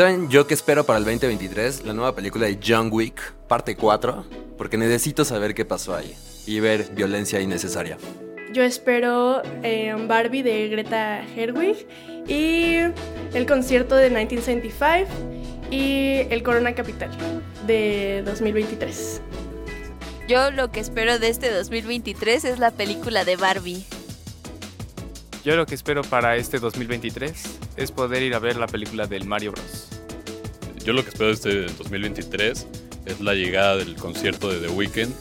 ¿Saben yo qué espero para el 2023? La nueva película de John Wick, parte 4, porque necesito saber qué pasó ahí y ver violencia innecesaria. Yo espero eh, Barbie de Greta Gerwig y el concierto de 1975 y el Corona Capital de 2023. Yo lo que espero de este 2023 es la película de Barbie. Yo lo que espero para este 2023 es poder ir a ver la película del Mario Bros. Yo lo que espero de este 2023 es la llegada del concierto de The Weeknd,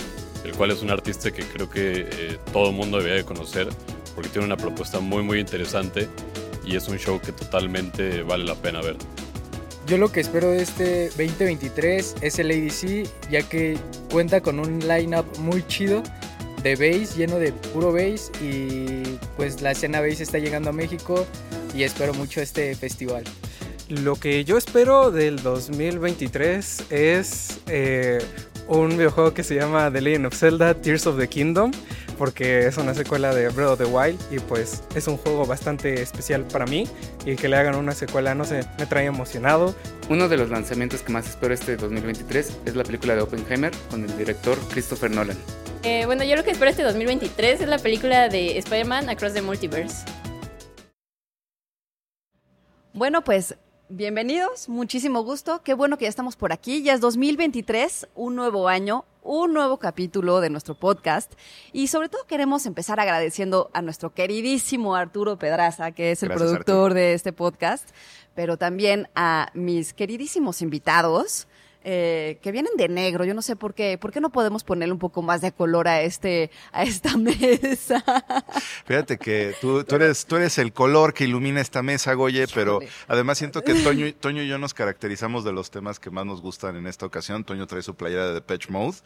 el cual es un artista que creo que eh, todo el mundo debería de conocer porque tiene una propuesta muy muy interesante y es un show que totalmente vale la pena ver. Yo lo que espero de este 2023 es el ADC, ya que cuenta con un lineup muy chido de bass, lleno de puro bass y pues la escena bass está llegando a México y espero mucho este festival. Lo que yo espero del 2023 es eh, un videojuego que se llama The Legend of Zelda Tears of the Kingdom, porque es una secuela de Breath of the Wild y pues es un juego bastante especial para mí y que le hagan una secuela, no sé, me trae emocionado. Uno de los lanzamientos que más espero este 2023 es la película de Oppenheimer con el director Christopher Nolan. Eh, bueno, yo lo que espero este 2023 es la película de Spider-Man Across the Multiverse. Bueno, pues bienvenidos, muchísimo gusto. Qué bueno que ya estamos por aquí. Ya es 2023, un nuevo año, un nuevo capítulo de nuestro podcast. Y sobre todo queremos empezar agradeciendo a nuestro queridísimo Arturo Pedraza, que es el Gracias, productor Arturo. de este podcast, pero también a mis queridísimos invitados. Eh, que vienen de negro, yo no sé por qué, ¿por qué no podemos ponerle un poco más de color a este, a esta mesa? Fíjate que tú, tú eres, tú eres el color que ilumina esta mesa, Goye, pero además siento que Toño, y- Toño y yo nos caracterizamos de los temas que más nos gustan en esta ocasión. Toño trae su playera de Depeche Mode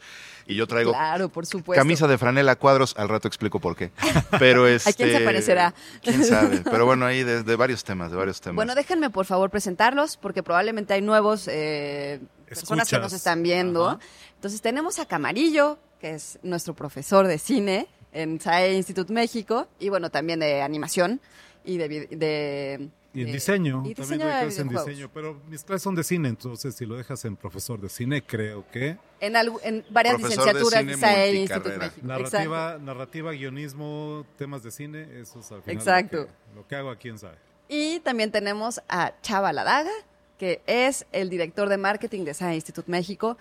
y yo traigo Claro, por supuesto. camisa de franela cuadros. Al rato explico por qué. Pero este, ¿A quién se parecerá? ¿Quién sabe? Pero bueno, ahí de, de varios temas, de varios temas. Bueno, déjenme por favor presentarlos porque probablemente hay nuevos eh, personas que nos están viendo. Ajá. Entonces tenemos a Camarillo, que es nuestro profesor de cine en SAE Institute México y bueno, también de animación y de... de Y en de- diseño, y también doy clases en diseño, pero mis clases son de cine, entonces si lo dejas en profesor de cine, creo que... En, en varias licenciaturas de, cine SAE multicarrera. México. Narrativa, narrativa, guionismo, temas de cine, eso es al final Exacto. Lo, que, lo que hago aquí en SAE. Y también tenemos a Chava Ladaga, que es el director de marketing de SAE Institute México.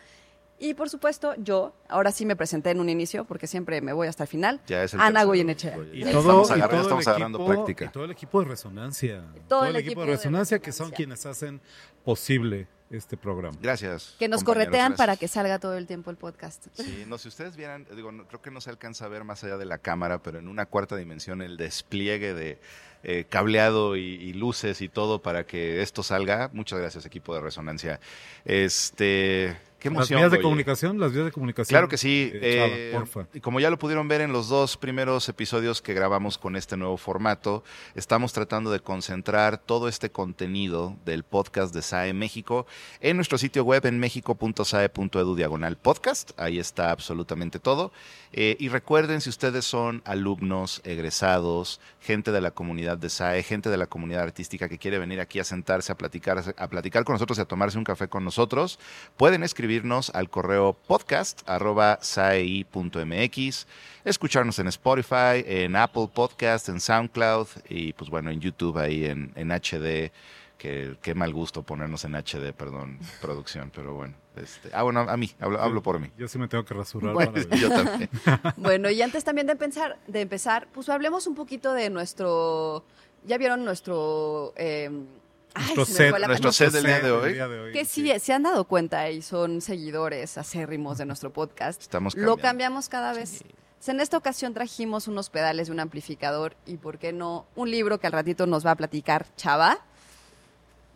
Y por supuesto, yo, ahora sí me presenté en un inicio, porque siempre me voy hasta el final. Ya es el Ana Goyenechea. Y Estamos todo, y todo estamos el agarrando equipo, práctica. y todo el equipo de resonancia. Todo el el equipo equipo de de resonancia que son quienes hacen posible este programa. Gracias. Que nos corretean gracias. para que salga todo el tiempo el podcast. Sí, no, si ustedes vieran, digo, no- creo que no se alcanza a ver más allá de la cámara, pero en una cuarta dimensión el despliegue de eh, cableado y, y luces y todo para que esto salga. Muchas gracias, equipo de resonancia. Este, qué Las vías de comunicación, las vías de comunicación. Claro que sí. eh, Chava, eh, porfa. y como ya lo pudieron ver en los dos primeros episodios que grabamos con este nuevo formato, estamos tratando de concentrar todo este contenido del podcast de SAE México en nuestro sitio web en mexico.sae.edu diagonal podcast. Ahí está absolutamente todo. Eh, y recuerden, si ustedes son alumnos, egresados, gente de la comunidad de SAE, gente de la comunidad artística que quiere venir aquí a sentarse, a platicar, a platicar con nosotros y a tomarse un café con nosotros, pueden escribirnos al correo podcast arroba saei.mx, escucharnos en Spotify, en Apple Podcast, en SoundCloud y pues bueno, en YouTube ahí en, en HD. Que, qué mal gusto ponernos en HD, perdón, producción, pero bueno. Este, ah, bueno, a mí, hablo, hablo por mí. Yo sí me tengo que rasurar. Bueno. para. Yo también. Bueno, y antes también de empezar, de empezar, pues hablemos un poquito de nuestro. ¿Ya vieron nuestro. eh, ay, Nuestro se set- nuestro set del día de hoy. día de hoy, Que sí, se han dado cuenta y son seguidores acérrimos de nuestro podcast. Estamos Lo cambiamos cada vez. En esta ocasión trajimos unos pedales y un amplificador y, ¿por qué no? Un libro que al ratito nos va a platicar Chava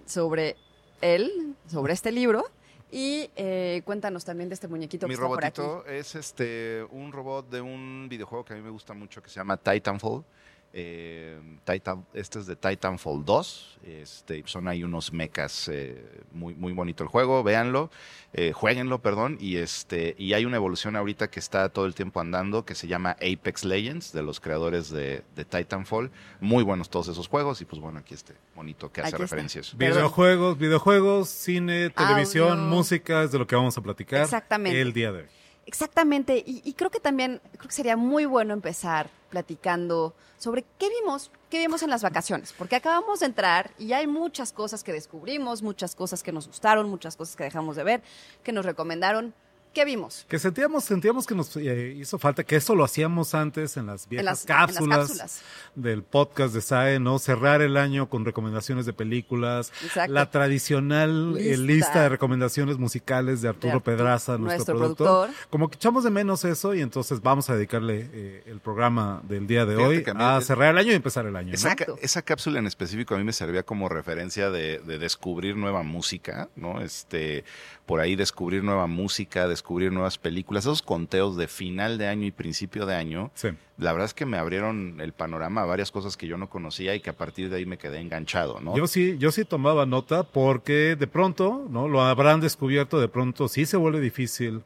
sobre él, sobre este libro. Y eh, cuéntanos también de este muñequito Mi que está por aquí. robotito es este un robot de un videojuego que a mí me gusta mucho que se llama Titanfall. Eh, Titan, este es de Titanfall 2. Este, son ahí unos mechas. eh, muy, muy bonito el juego. Véanlo. Eh, jueguenlo, perdón. Y, este, y hay una evolución ahorita que está todo el tiempo andando que se llama Apex Legends, de los creadores de, de Titanfall. Muy buenos todos esos juegos. Y pues bueno, aquí este bonito que hace Aquí está. referencia a eso. Videojuegos, videojuegos, cine, televisión, Audio. música, es de lo que vamos a platicar Exactamente. el día de hoy. Exactamente, y, y creo que también creo que sería muy bueno empezar platicando sobre qué vimos, qué vimos en las vacaciones, porque acabamos de entrar y hay muchas cosas que descubrimos, muchas cosas que nos gustaron, muchas cosas que dejamos de ver, que nos recomendaron. ¿Qué vimos? Que sentíamos, sentíamos que nos eh, hizo falta, que eso lo hacíamos antes en las viejas las- en las cápsulas, del podcast de SAE, ¿no? Cerrar el año con recomendaciones de películas, Exacto. la tradicional eh, Lista. de recomendaciones musicales de Arturo De Pedraza, nuestro, nuestro productor. productor. Como que echamos de menos eso y entonces vamos a dedicarle eh, el programa del día de Fíjate hoy a cerrar el año y empezar el año. ¿no? Esa, ca- esa cápsula en específico a mí me servía como referencia de, de descubrir nueva música, ¿no? Este, por ahí descubrir nueva música, descubrir nuevas películas, esos conteos de final de año y principio de año. Sí. La verdad es que me abrieron el panorama a varias cosas que yo no conocía y que a partir de ahí me quedé enganchado, ¿no? Yo sí, yo sí tomaba nota porque de pronto, ¿no? Lo habrán descubierto, de pronto sí se vuelve difícil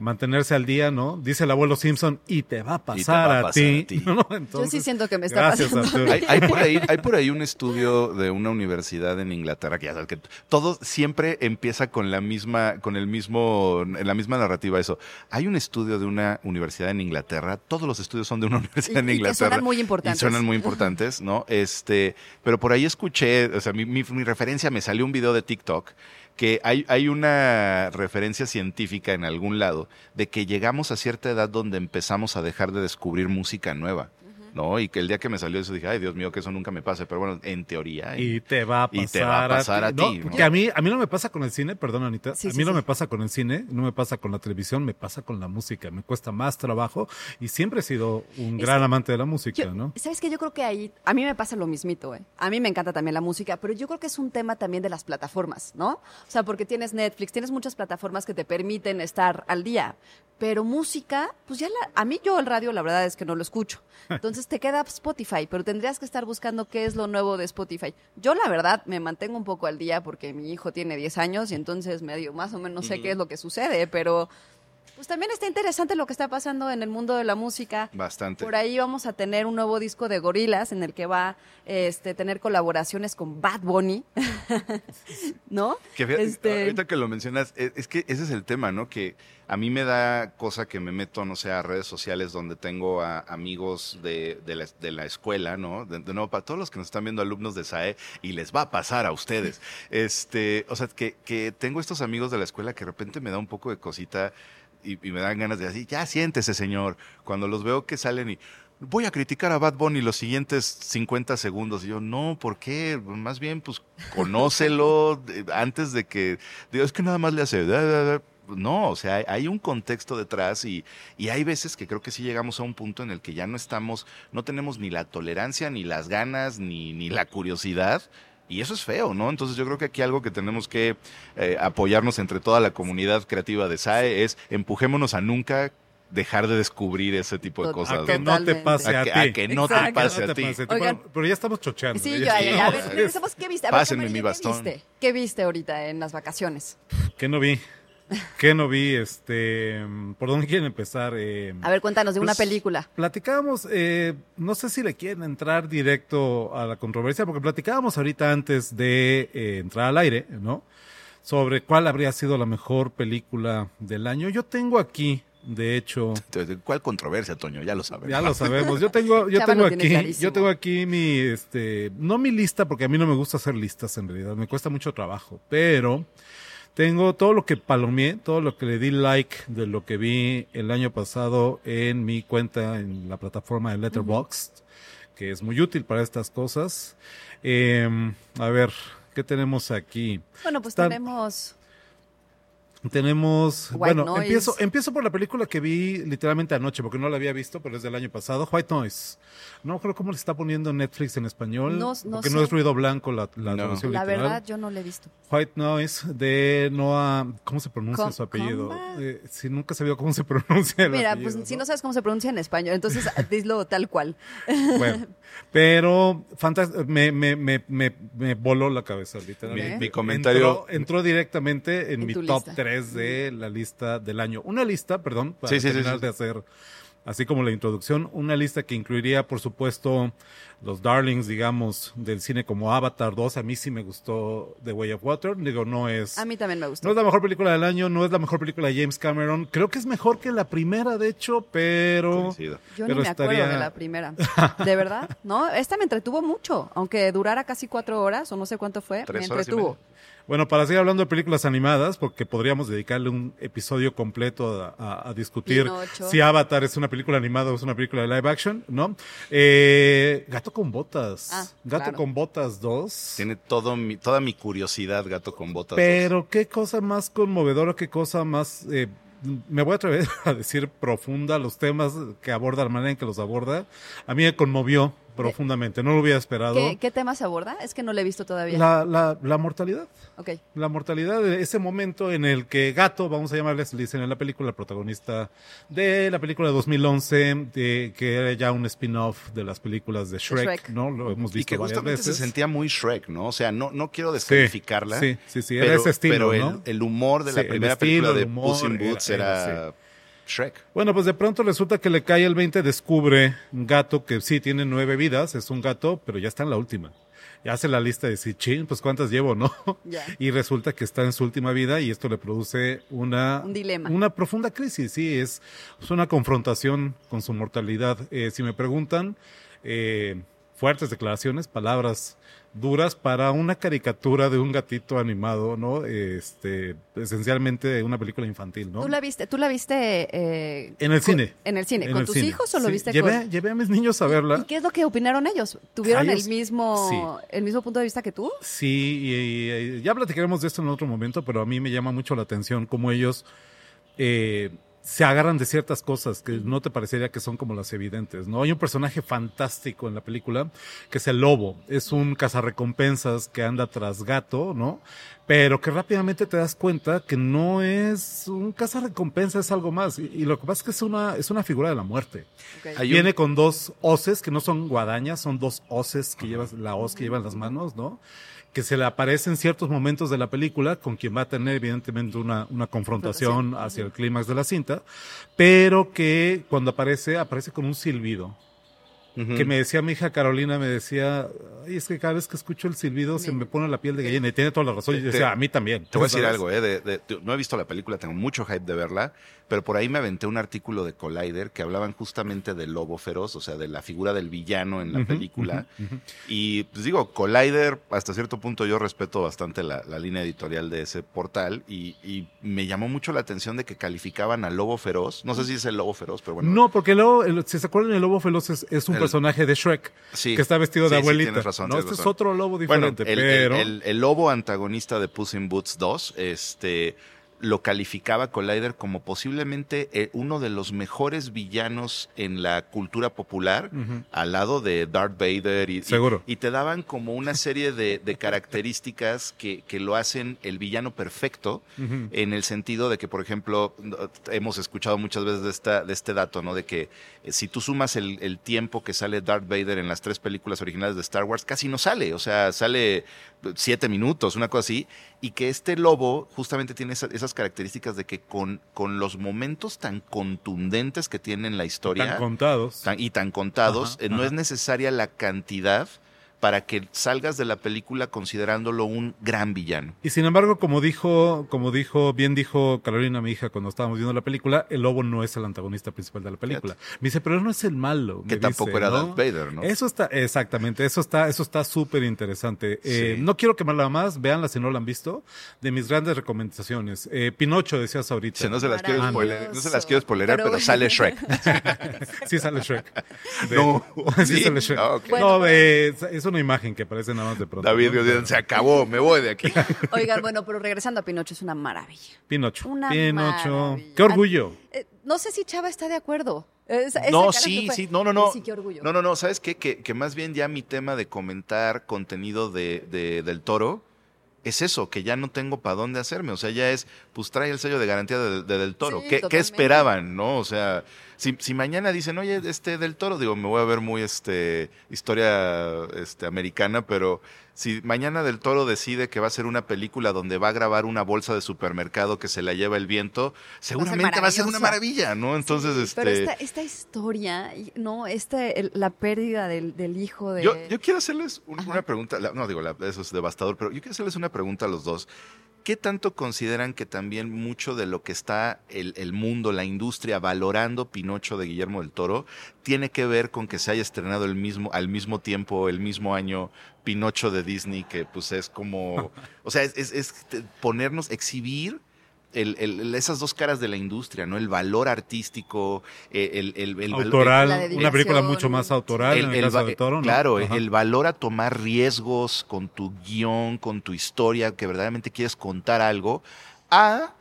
mantenerse al día, ¿no? Dice el abuelo Simpson, y te va a pasar, Y va a ti. a ti. ¿no? Yo Entonces, sí siento que me está gracias, pasando. Hay, hay por ahí, hay por ahí un estudio de una universidad en Inglaterra que ya sabes que todo siempre empieza con la misma, con el mismo, en la misma narrativa eso. Hay un estudio de una universidad en Inglaterra, todos los estudios son de una universidad Y- en y que Inglaterra. suenan muy importantes. Y suenan muy importantes, ¿no? Este, pero por ahí escuché, o sea, mi, mi- mi referencia me salió un video de TikTok que hay, hay una referencia científica en algún lado de que llegamos a cierta edad donde empezamos a dejar de descubrir música nueva. ¿No? Y que el día que me salió eso dije, ay Dios mío, que eso nunca me pase. Pero bueno, en teoría. Y te va a pasar, Y te va a pasar a ti, No, ¿no? porque a mí, a mí no me pasa con el cine, perdón Anita, Sí, a mí sí, no sí. me pasa con el cine, no me pasa con la televisión, me pasa con la música, me cuesta más trabajo y siempre he sido un Es- gran amante de la música, Yo- ¿no? ¿Sabes qué? Yo creo que ahí, a mí me pasa lo mismito, ¿eh? A mí me encanta también la música, pero yo creo que es un tema también de las plataformas, ¿no? O sea, porque tienes Netflix, tienes muchas plataformas que te permiten estar al día, pero música, pues ya la, a mí yo el radio la verdad es que no lo escucho. Entonces te queda Spotify, pero tendrías que estar buscando qué es lo nuevo de Spotify. Yo la verdad me mantengo un poco al día porque mi hijo tiene 10 años y entonces medio más o menos sé qué es lo que sucede, pero pues también está interesante lo que está pasando en el mundo de la música. Bastante. Por ahí vamos a tener un nuevo disco de Gorilas en el que va este tener colaboraciones con Bad Bunny. ¿No? Que Este- ahorita que lo mencionas, es, es que ese es el tema, ¿no? Que a mí me da cosa que me meto, no sé, a redes sociales donde tengo a amigos de, de la, de la escuela, ¿no? De, de nuevo, para todos los que nos están viendo alumnos de SAE, y les va a pasar a ustedes. Este, o sea, que, que tengo estos amigos de la escuela que de repente me da un poco de cosita y, y me dan ganas de decir, ya siéntese, señor. Cuando los veo que salen y voy a criticar a Bad Bunny los siguientes 50 segundos. Y yo, no, ¿por qué? Más bien, pues, conócelo antes de que... Digo, es que nada más le hace... da, da, da". No, o sea, hay un contexto detrás y, y hay veces que creo que sí llegamos a un punto en el que ya no estamos, no tenemos ni la tolerancia, ni las ganas, ni, ni la curiosidad. Y eso es feo, ¿no? Entonces yo creo que aquí algo que tenemos que eh, apoyarnos entre toda la comunidad creativa de SAE es empujémonos a nunca dejar de descubrir ese tipo de cosas. A que ¿no? te pase a, ti. a que no te pase a ti. pero ya estamos chocheando. Sí, ¿eh? ya, ya, ya. A ver. ¿Qué viste? A ver, Pásenme mi bastón. ¿Qué viste? ¿Qué viste ahorita en las vacaciones? ¿Qué no vi? ¿Qué no vi? Este, ¿Por dónde quieren empezar? Eh, A ver, cuéntanos de una Pues, película. Platicábamos, eh, no sé si le quieren entrar directo a la controversia, porque platicábamos ahorita antes de eh, entrar al aire, ¿no? Sobre cuál habría sido la mejor película del año. Yo tengo aquí, de hecho, Entonces, ¿Cuál controversia, Toño? Ya lo sabemos. ya lo sabemos. Yo tengo, yo Chava tengo aquí, yo tengo aquí mi, este, no mi lista, porque a mí no me gusta hacer listas en realidad, me cuesta mucho trabajo, pero tengo todo lo que palomeé, todo lo que le di like de lo que vi el año pasado en mi cuenta en la plataforma de Letterboxd, que es muy útil para estas cosas. Eh, a ver, ¿qué tenemos aquí? Bueno, pues Está- tenemos Tenemos, White bueno, Noise. empiezo, empiezo por la película que vi literalmente anoche, porque no la había visto, pero es del año pasado, White Noise. No creo cómo le está poniendo Netflix en español, No- no porque sé. no es ruido blanco la, la No. traducción La literal. verdad, yo no la he visto. White Noise de Noah, ¿cómo se pronuncia Com- su apellido? Eh, sí, nunca sabía cómo se pronuncia el Mira, apellido, pues si no sabes cómo se pronuncia en español, entonces dilo tal cual. Bueno, pero me, me, me, me, me voló la cabeza, literalmente. Mi- mi comentario- Entró, entró directamente en, En mi top lista. 3 de la lista del año. Una lista, perdón, para Sí, terminar sí. de hacer, así como la introducción, una lista que incluiría, por supuesto, los darlings, digamos, del cine como Avatar 2. A mí sí me gustó The Way of Water. Digo, no es... A mí también me gustó. No es la mejor película del año, no es la mejor película de James Cameron. Creo que es mejor que la primera, de hecho, pero... Coincido. Yo pero ni me acuerdo estaría- de la primera. ¿De verdad? No, esta me entretuvo mucho. Aunque durara casi cuatro horas o no sé cuánto fue, Tres me horas y entretuvo. Bueno, para seguir hablando de películas animadas, porque podríamos dedicarle un episodio completo a, a- a discutir Pinocho. si Avatar es una película animada o es una película de live action, ¿no? Eh, Gato con botas. Ah, Gato claro. con botas 2. Tiene todo mi, toda mi curiosidad, gato con botas. Pero qué cosa más conmovedora, qué cosa más... eh, me voy a atrever a decir profunda los temas que aborda, la manera en que los aborda. A mí me conmovió profundamente, no lo hubiera esperado. ¿Qué, qué tema se aborda? Es que no lo he visto todavía. La, la, la mortalidad. Ok. La mortalidad de ese momento en el que Gato, vamos a llamarle, le dicen en la película, el protagonista de la película de 2011, de, que era ya un spin-off de las películas de Shrek, Shrek. ¿no? Lo hemos Y visto que varias justamente veces. se sentía muy Shrek, ¿no? O sea, no, no quiero descalificarla. Sí, sí, sí, era pero, ese estilo, pero el, ¿no? el humor de la Sí, primera estilo, película el de Puss in era- Boots era, era, Shrek. Bueno, pues de pronto resulta que le cae el 20, descubre un gato que sí tiene nueve vidas, es un gato, pero ya está en la última. Ya hace la lista de decir, chin, pues cuántas llevo, ¿no? Y resulta que está en su última vida y esto le produce una, Un dilema. una profunda crisis, sí, es, es una confrontación con su mortalidad. Eh, si me preguntan, eh, fuertes declaraciones, palabras duras para una caricatura de un gatito animado, ¿no? Este, esencialmente una película infantil, ¿no? ¿Tú la viste, tú la viste eh, En el cine. En el cine. En ¿Con el tus cine. hijos o lo viste llevé, con...? llevé a mis niños a verla. ¿Y qué es lo que opinaron ellos? ¿Tuvieron ellos- el mismo el mismo punto de vista que tú? Sí, y, y- y ya platicaremos de esto en otro momento, pero a mí me llama mucho la atención cómo ellos eh, se agarran de ciertas cosas que no te parecería que son como las evidentes, ¿no? Hay un personaje fantástico en la película que es el lobo, es un cazarrecompensas que anda tras gato, ¿no? Pero que rápidamente te das cuenta que no es un cazarrecompensas, es algo más. Y, y lo que pasa es que es una, es una figura de la muerte. Un- Viene con dos hoces, que no son guadañas, son dos hoces que llevas, la hoz que lleva en las manos, ¿no? Que se le aparece en ciertos momentos de la película, con quien va a tener evidentemente una, una confrontación hacia el clímax de la cinta, pero que cuando aparece, aparece con un silbido. Que me decía mi hija Carolina, me decía, Ay, es que cada vez que escucho el silbido se me pone la piel de gallina y tiene toda la razón. Y yo decía, a mí también. Te voy a decir ¿sabes? algo, ¿eh? De- de- de- no he visto la película, tengo mucho hype de verla, pero por ahí me aventé un artículo de Collider que hablaban justamente del lobo feroz, o sea, de la figura del villano en la película. Y pues digo, Collider, hasta cierto punto yo respeto bastante la, la línea editorial de ese portal y, y me llamó mucho la atención de que calificaban al lobo feroz. No sé si es el lobo feroz, pero bueno. No, porque el- si se acuerdan, el lobo feroz es, es un El- personaje de Shrek Sí. que está vestido de Sí, sí, abuelita. tienes razón, no, este es otro lobo diferente, el, el- pero el- el lobo antagonista de Puss in Boots 2, este lo calificaba Collider como posiblemente eh, uno de los mejores villanos en la cultura popular, al lado de Darth Vader. Y, Seguro. Y, te daban como una serie de, de características que, que lo hacen el villano perfecto, en el sentido de que, por ejemplo, hemos escuchado muchas veces de, esta, de este dato, ¿no? De que si tú sumas el, el tiempo que sale Darth Vader en las tres películas originales de Star Wars, casi no sale, o sea, sale eh, siete minutos, una cosa así, y que este lobo justamente tiene esa- esas características de que con, con los momentos tan contundentes que tiene en la historia, Tan contados. tan- y tan contados, Ajá, eh, no es necesaria la cantidad para que salgas de la película considerándolo un gran villano. Y sin embargo, como dijo, como dijo, bien dijo Carolina, mi hija, cuando estábamos viendo la película, el lobo no es el antagonista principal de la película. Me dice, pero no es el malo. Que me tampoco dice, era ¿no? Darth Vader, ¿no? Eso está, exactamente, eso está, eso está súper interesante. Eh, Sí. No quiero quemarla más, véanla si no la han visto. De mis grandes recomendaciones. Eh, Pinocho, decías ahorita. Sí, no se las quiero spoiler, no se las quiero spoilerar, Pero- pero, sale Shrek. sí sale Shrek. De- No. sí, ¿Sí? sale Shrek. Ah. No, eh, es una imagen que aparece nada más de pronto. David ¿no? Se acabó, me voy de aquí. Oigan, bueno, pero regresando a Pinocho, es una maravilla. Pinocho. Una Pinocho. maravilla. Qué orgullo. Eh, no sé si Chava está de acuerdo. Esa- esa No, sí, fue- sí, no, no, no. Sí, qué orgullo. No, no, no, ¿sabes qué? Que, que más bien ya mi tema de comentar contenido de, de- del toro es eso, que ya no tengo para dónde hacerme. O sea, ya es, pues trae el sello de garantía de, de del toro. Sí, ¿Qué, ¿Qué esperaban, no? O sea, si, si mañana dicen, oye, este del toro, digo, me voy a ver muy este historia este, americana, pero si mañana del toro decide que va a ser una película donde va a grabar una bolsa de supermercado que se la lleva el viento, seguramente va a ser una maravilla, ¿no? Entonces, este. Pero esta, esta historia, no, este, el- la pérdida del, del hijo de... Yo, yo quiero hacerles un- una pregunta, la- no digo, la- eso es devastador, pero yo quiero hacerles una pregunta a los dos. ¿Qué tanto consideran que también mucho de lo que está el, el mundo, la industria valorando Pinocho de Guillermo del Toro tiene que ver con que se haya estrenado el mismo, al mismo tiempo, el mismo año, Pinocho de Disney, que pues es como, o sea, es, es- es ponernos, exhibir el- el- el- esas dos caras de la industria, ¿no? El valor artístico, eh, el, el, el- Autoral, el- una película mucho más autoral en el caso va- del Toro, ¿no? Claro, Ajá. el valor a tomar riesgos con tu guion, con tu historia, que verdaderamente quieres contar algo, a,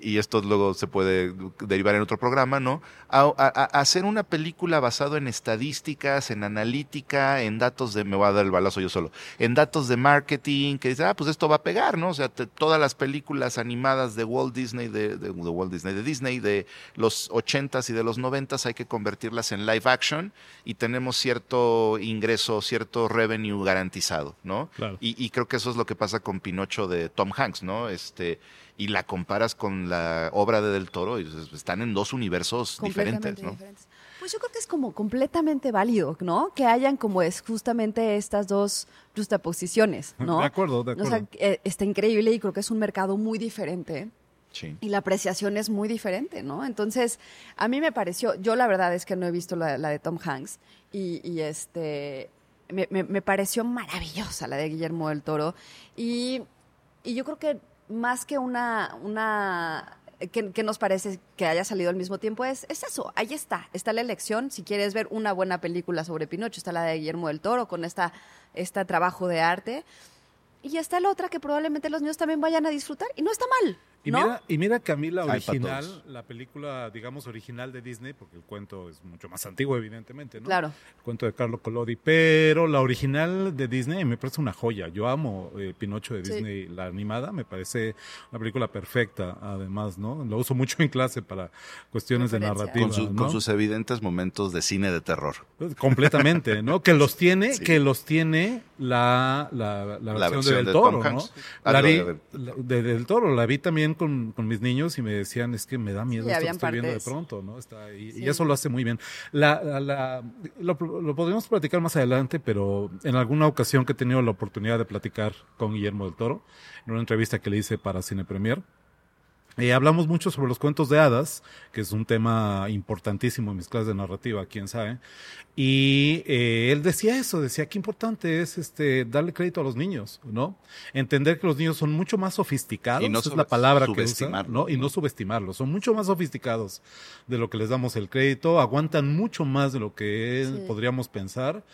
y esto luego se puede derivar en otro programa, ¿no? A, a- a hacer una película basado en estadísticas, en analítica, en datos de, me voy a dar el balazo yo solo, en datos de marketing, que dice, ah, pues esto va a pegar, ¿no? O sea, te- todas las películas animadas de Walt Disney, de, de- de Walt Disney, de Disney, de los 80s y de los 90s, hay que convertirlas en live action y tenemos cierto ingreso, cierto revenue garantizado, ¿no? Claro. Y, y creo que eso es lo que pasa con Pinocho de Tom Hanks, ¿no? Este, y la comparas con la obra de Del Toro y están en dos universos diferentes, ¿no? diferentes. Pues yo creo que es como completamente válido, ¿no? Que hayan como es justamente estas dos justaposiciones, ¿no? De acuerdo, de O sea, acuerdo. eh, está increíble y creo que es un mercado muy diferente. Sí. Y la apreciación es muy diferente, ¿no? Entonces, a mí me pareció, yo la verdad es que no he visto la, la de Tom Hanks y, y, este, me, me- me pareció maravillosa la de Guillermo del Toro y, y yo creo que más que una, una que, nos parece que haya salido al mismo tiempo es, es eso, ahí está, está la elección, si quieres ver una buena película sobre Pinocho, está la de Guillermo del Toro con esta, este trabajo de arte. Y está la otra que probablemente los niños también vayan a disfrutar y no está mal. Y, ¿no? mira, y mira que a mí la original, la película, digamos, original de Disney, porque el cuento es mucho más antiguo, evidentemente, ¿no? Claro. El cuento de Carlo Collodi, pero la original de Disney me parece una joya. Yo amo eh, Pinocho de Sí. Disney, la animada, me parece una película perfecta, además, ¿no? Lo uso mucho en clase para cuestiones de narrativa, Con, su- ¿no? con sus evidentes momentos de cine de terror. Completamente, ¿no? Que los tiene, Sí. que los tiene la, la, la La versión, versión de Del de Toro, Tom ¿no? Hanks. La vi, de- de- la- de Del Toro, la vi también con, con mis niños y me decían, es que me da miedo Sí, esto que estoy viendo de partes. pronto, ¿no? Está, y, Sí. y eso lo hace muy bien. La, la- la- lo, lo podríamos platicar más adelante, pero en alguna ocasión que he tenido la oportunidad de platicar con Guillermo del Toro, en una entrevista que le hice para Cine Premier, eh, hablamos mucho sobre los cuentos de hadas, que es un tema importantísimo en mis clases de narrativa, quién sabe. Y eh, él decía eso, decía que importante es este darle crédito a los niños, ¿no? Entender que los niños son mucho más sofisticados, Y no es la palabra que usa. ¿no? Y no subestimarlos, son mucho más sofisticados de lo que les damos el crédito, aguantan mucho más de lo que Sí. podríamos pensar.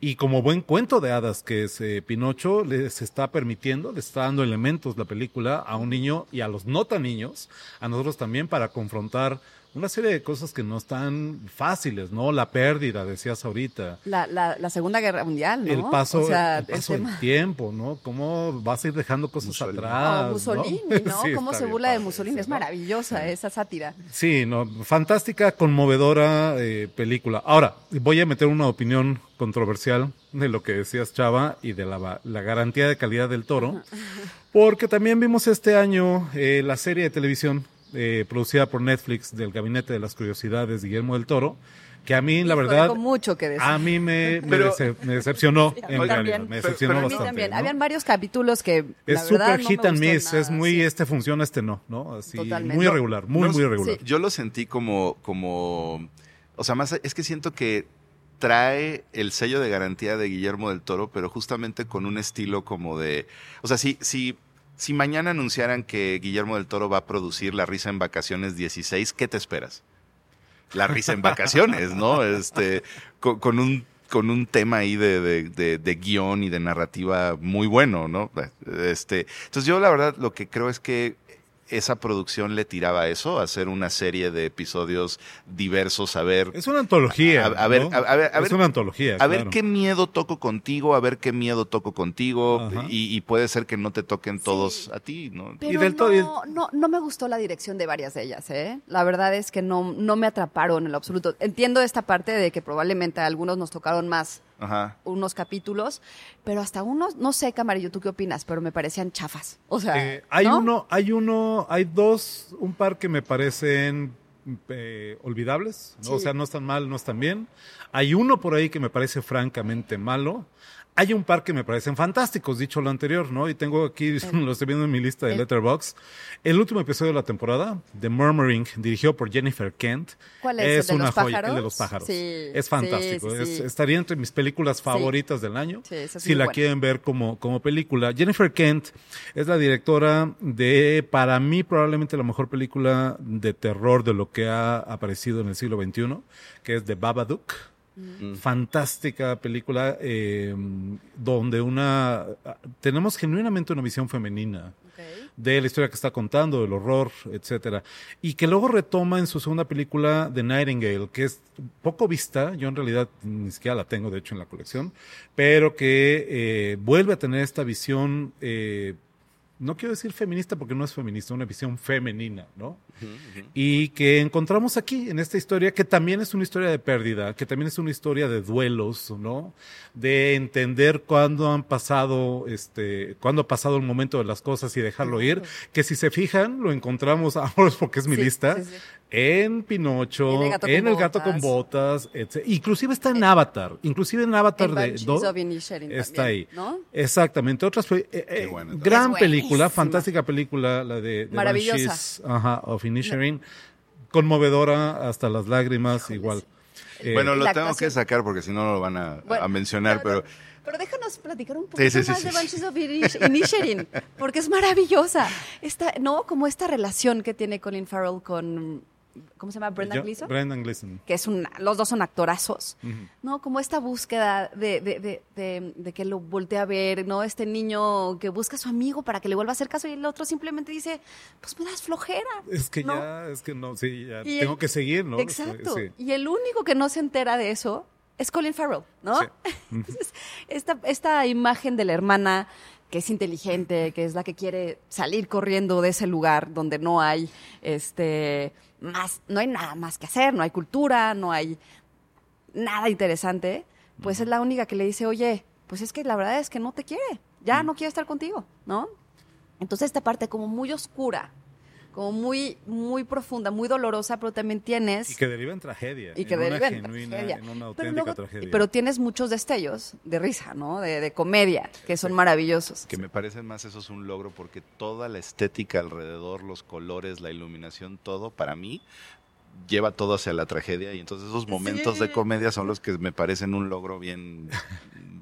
Y como buen cuento de hadas que es eh, Pinocho, les está permitiendo, les está dando elementos la película a un niño y a los no tan niños, a nosotros también para confrontar una serie de cosas que no están fáciles, ¿no? La pérdida, decías ahorita. La, la, la Segunda Guerra Mundial, ¿no? El paso, O sea, el paso el del tiempo, ¿no? Cómo vas a ir dejando cosas Mussolini. atrás. Oh, Mussolini, ¿no? Sí, Cómo se burla de Mussolini. Es ¿no? maravillosa esa sátira. Sí, no, fantástica, conmovedora eh, película. Ahora, voy a meter una opinión controversial de lo que decías, Chava, y de la, la garantía de calidad del toro, porque también vimos este año eh, la serie de televisión eh, producida por Netflix del Gabinete de las Curiosidades de Guillermo del Toro, que a mí, la verdad, mucho que decir. a mí me, me, Pero- dece- me decepcionó, Sí, en realidad, me decepcionó a mí bastante. también. ¿no? Habían varios capítulos que. Es súper no hit me and miss, es muy, sí. este funciona, este no, ¿no? Así, Totalmente. muy irregular, muy, no, muy irregular. sí. Yo lo sentí como, como, o sea, más, es que siento que trae el sello de garantía de Guillermo del Toro, pero justamente con un estilo como de, o sea, si, si, si mañana anunciaran que Guillermo del Toro va a producir La Risa en Vacaciones 16, ¿qué te esperas? La risa en vacaciones, ¿no? Este, con, un con un tema ahí de, de, de- de guion y de narrativa muy bueno, ¿no? Este, entonces yo la verdad lo que creo es que esa producción le tiraba a eso, a hacer una serie de episodios diversos, a ver... Es una antología. A, a ver, ¿no? a, a ver, a es ver- una antología. a ver qué miedo toco contigo, a ver qué miedo toco contigo, y, y puede ser que no te toquen todos a ti, ¿no? Pero del todo- y- no, no, no me gustó la dirección de varias de ellas, ¿eh? La verdad es que no, no me atraparon en lo absoluto. Entiendo esta parte de que probablemente a algunos nos tocaron más Ajá. unos capítulos, pero hasta unos, no sé, Camarillo, ¿tú qué opinas? Pero me parecían chafas. O sea, Eh, hay ¿no? uno, hay uno, hay dos, un par que me parecen eh, olvidables, ¿no? Sí. o sea, no están mal, no están bien. Hay uno por ahí que me parece francamente malo. Hay un par que me parecen fantásticos, dicho lo anterior, ¿no? Y tengo aquí, lo estoy viendo en mi lista de el- Letterboxd. El último episodio de la temporada, The Murmuring, dirigido por Jennifer Kent. ¿Cuál es? ¿El de una los joya, el pájaros? de los pájaros. Sí, es fantástico. sí, es- estaría entre mis películas favoritas del año. Es si la quieren ver como, como película. Jennifer Kent es la directora de, para mí, probablemente la mejor película de terror de lo que ha aparecido en el siglo XXI, que es The Babadook. Fantástica película eh, donde una tenemos genuinamente una visión femenina de la historia que está contando, del horror, etcétera, y que luego retoma en su segunda película The Nightingale, que es poco vista, yo en realidad ni siquiera la tengo de hecho en la colección, pero que eh, vuelve a tener esta visión, eh, no quiero decir feminista porque no es feminista, una visión femenina, ¿no? y que encontramos aquí en esta historia que también es una historia de pérdida, que también es una historia de duelos, ¿no? De entender cuándo han pasado, este, cuándo ha pasado el momento de las cosas y dejarlo ir, que si se fijan lo encontramos ahora es porque es mi Sí, lista. sí, sí. En Pinocho, En El gato en con El gato con botas. botas, etc. Inclusive está en Avatar, inclusive en Avatar En de Inisherin está también, ahí. ¿no? Exactamente, otras eh, eh, gran película, fantástica película, la de, de Maravillosa. Banshees, ajá, of Inisherin, conmovedora hasta las lágrimas, igual. Eh, bueno, lo tengo que sacar porque si no, no lo van a, Bueno, a mencionar, pero... Pero déjanos platicar un poco Sí, sí, sí, más sí, de. Banshees of Inish- Inisherin, porque es maravillosa. Esta, ¿no? Como esta relación que tiene Colin Farrell con, ¿cómo se llama? Brendan yo- Gleeson. Brendan Gleeson. que es un, los dos son actorazos. ¿no? Como esta búsqueda de, de, de, que lo voltee a ver, ¿no? Este niño que busca a su amigo para que le vuelva a hacer caso y el otro simplemente dice, pues me das flojera. Es que ¿no? ya, es que no, sí, ya Y tengo el- que seguir, ¿no? Exacto. Sí. Y el único que no se entera de eso es Colin Farrell, ¿no? Sí. Entonces, esta, esta imagen de la hermana que es inteligente, que es la que quiere salir corriendo de ese lugar donde no hay este más, no hay nada más que hacer, no hay cultura, no hay nada interesante, pues es la única que le dice, oye, pues es que la verdad es que no te quiere, ya no quiere estar contigo, ¿no? Entonces esta parte como muy oscura, como muy, muy profunda, muy dolorosa, pero también tienes... Y que deriva en tragedia. Y que en deriva una en genuina, tragedia. en una pero, auténtica luego- tragedia. pero tienes muchos destellos de risa, ¿no? De, de comedia, que son maravillosos. Que me parece más eso es un logro porque toda la estética alrededor, los colores, la iluminación, todo, para mí, lleva todo hacia la tragedia y entonces esos momentos de comedia son los que me parecen un logro bien,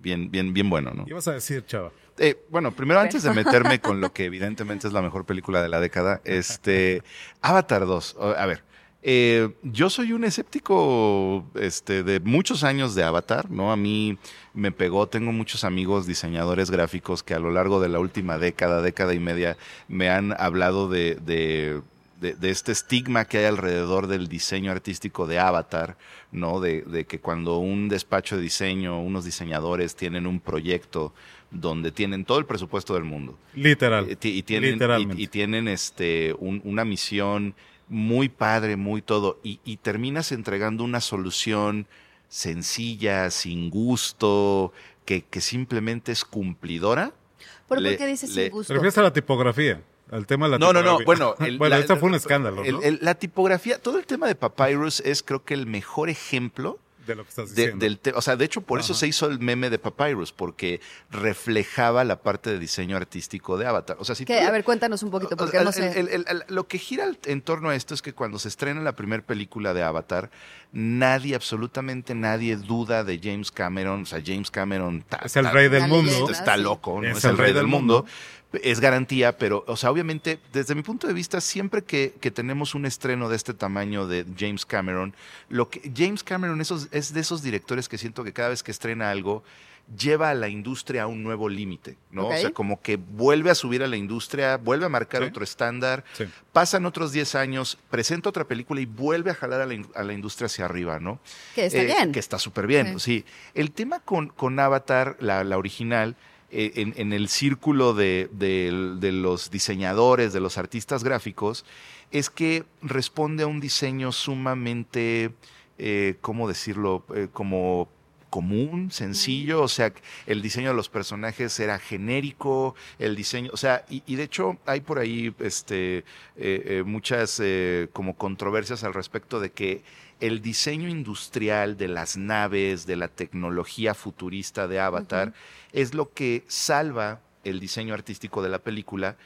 bien, bien, bien bueno, ¿no? ¿Qué ibas a decir, chava? Eh, bueno, primero antes de meterme con lo que evidentemente es la mejor película de la década, este Avatar 2. O- A ver, eh, yo soy un escéptico este, de muchos años de Avatar, ¿no? A mí me pegó, tengo muchos amigos diseñadores gráficos que a lo largo de la última década, década y media, me han hablado de, de, de- de este estigma que hay alrededor del diseño artístico de Avatar, ¿no? De, de que cuando un despacho de diseño, unos diseñadores tienen un proyecto donde tienen todo el presupuesto del mundo. Literal. Y tienen, Literalmente. y, y tienen este, un- una misión muy padre, muy todo, y, y terminas entregando una solución sencilla, sin gusto, que, que simplemente es cumplidora. ¿Pero Le- por qué dices le- sin gusto? ¿Te refieres a la tipografía? Al tema de la No, no, no, bueno. el- bueno, la- este fue un escándalo, el- ¿no? el- la tipografía, todo el tema de Papyrus es creo que el mejor ejemplo de lo que estás de- diciendo. del te- o sea, de hecho, por eso se hizo el meme de Papyrus, porque reflejaba la parte de diseño artístico de Avatar. O sea, si Que, tú- a ver, cuéntanos un poquito, porque el- no sé. el- el- el- lo que gira en torno a esto es que cuando se estrena la primera película de Avatar, nadie, absolutamente nadie duda de James Cameron. O sea, James Cameron ta- Es el rey del mundo. está loco, ¿no? Es es, el rey del mundo. Es garantía, pero, o sea, obviamente, desde mi punto de vista, siempre que, que tenemos un estreno de este tamaño de James Cameron, lo que James Cameron esos, es de esos directores que siento que cada vez que estrena algo, lleva a la industria a un nuevo límite, ¿no? O sea, como que vuelve a subir a la industria, vuelve a marcar Sí. otro estándar, Sí. pasan otros 10 años, presenta otra película y vuelve a jalar a la, a la industria hacia arriba, ¿no? Que está Eh, bien. Que está súper bien, sí. El tema con, con Avatar, la, la original, en, en el círculo de, de- de los diseñadores, de los artistas gráficos, es que responde a un diseño sumamente, eh, ¿cómo decirlo? Eh, como común, sencillo, o sea, el diseño de los personajes era genérico, el diseño, o sea, y, y de hecho hay por ahí este, eh, eh, muchas eh, como controversias al respecto de que el diseño industrial de las naves, de la tecnología futurista de Avatar, es lo que salva el diseño artístico de la película.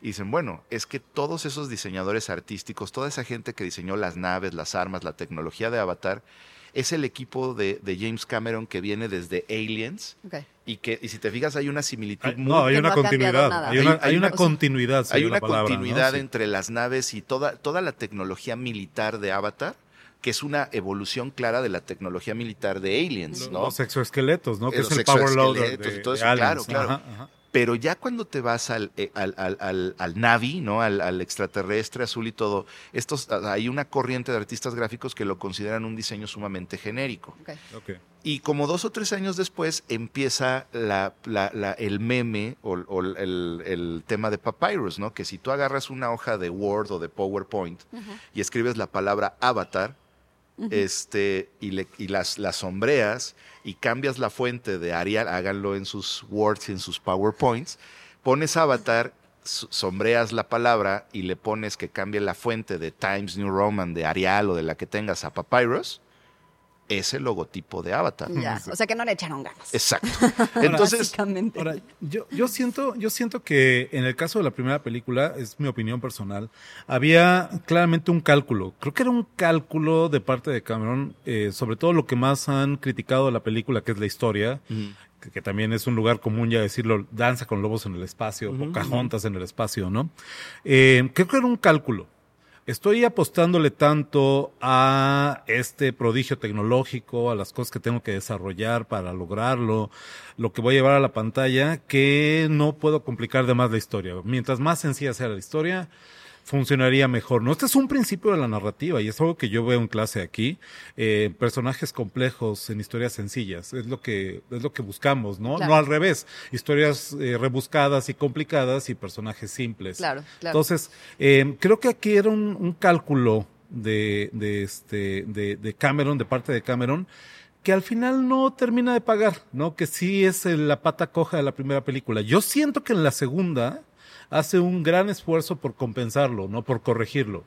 Y dicen, bueno, es que todos esos diseñadores artísticos, toda esa gente que diseñó las naves, las armas, la tecnología de Avatar, es el equipo de, de James Cameron que viene desde Aliens. Y que, y si te fijas, hay una similitud Hay- muy no, hay una no continuidad. Hay una, Hay- hay hay una una- continuidad. hay una la palabra, ¿no? continuidad entre las naves y toda, toda la tecnología militar de Avatar, que es una evolución clara de la tecnología militar de Aliens, ¿no? Los exoesqueletos, ¿no? Que Los es el power loader de, todo eso, claro, aliens. claro. Ajá, ajá. Pero ya cuando te vas al, eh, al, al, al- al Navi, ¿no? Al, al extraterrestre azul y todo, estos, hay una corriente de artistas gráficos que lo consideran un diseño sumamente genérico. Ok. Ok. Y como dos o tres años después empieza la, la- la- el meme o, o el, el tema de Papyrus, ¿no? Que si tú agarras una hoja de Word o de PowerPoint y escribes la palabra avatar, este, y, le, y las, las sombreas y cambias la fuente de Arial, háganlo en sus Words en sus PowerPoints, pones avatar, sombreas la palabra y le pones que cambie la fuente de Times New Roman, de Arial o de la que tengas a Papyrus, es el logotipo de Avatar. Ya, o sea que no le echaron ganas. Exacto. Entonces, Básicamente. Ahora, yo, yo siento, yo siento que en el caso de la primera película, es mi opinión personal, había claramente un cálculo. Creo que era un cálculo de parte de Cameron, eh, sobre todo lo que más han criticado de la película, que es la historia, que, que también es un lugar común ya decirlo, danza con lobos en el espacio, Pocahontas en el espacio, ¿no? Eh, creo que era un cálculo. Estoy apostándole tanto a este prodigio tecnológico, a las cosas que tengo que desarrollar para lograrlo, lo que voy a llevar a la pantalla, que no puedo complicar de más la historia. Mientras más sencilla sea la historia, funcionaría mejor. ¿no? Este es un principio de la narrativa y es algo que yo veo en clase aquí. Eh, personajes complejos en historias sencillas. Es lo que, es lo que buscamos, ¿no? Claro. No al revés. Historias eh, rebuscadas y complicadas y personajes simples. Claro, claro. Entonces, eh, creo que aquí era un, un cálculo de, de, este, de, de Cameron, de parte de Cameron, que al final no termina de pagar, ¿no? Que sí es la pata coja de la primera película. Yo siento que en la segunda hace un gran esfuerzo por compensarlo, ¿no? Por corregirlo.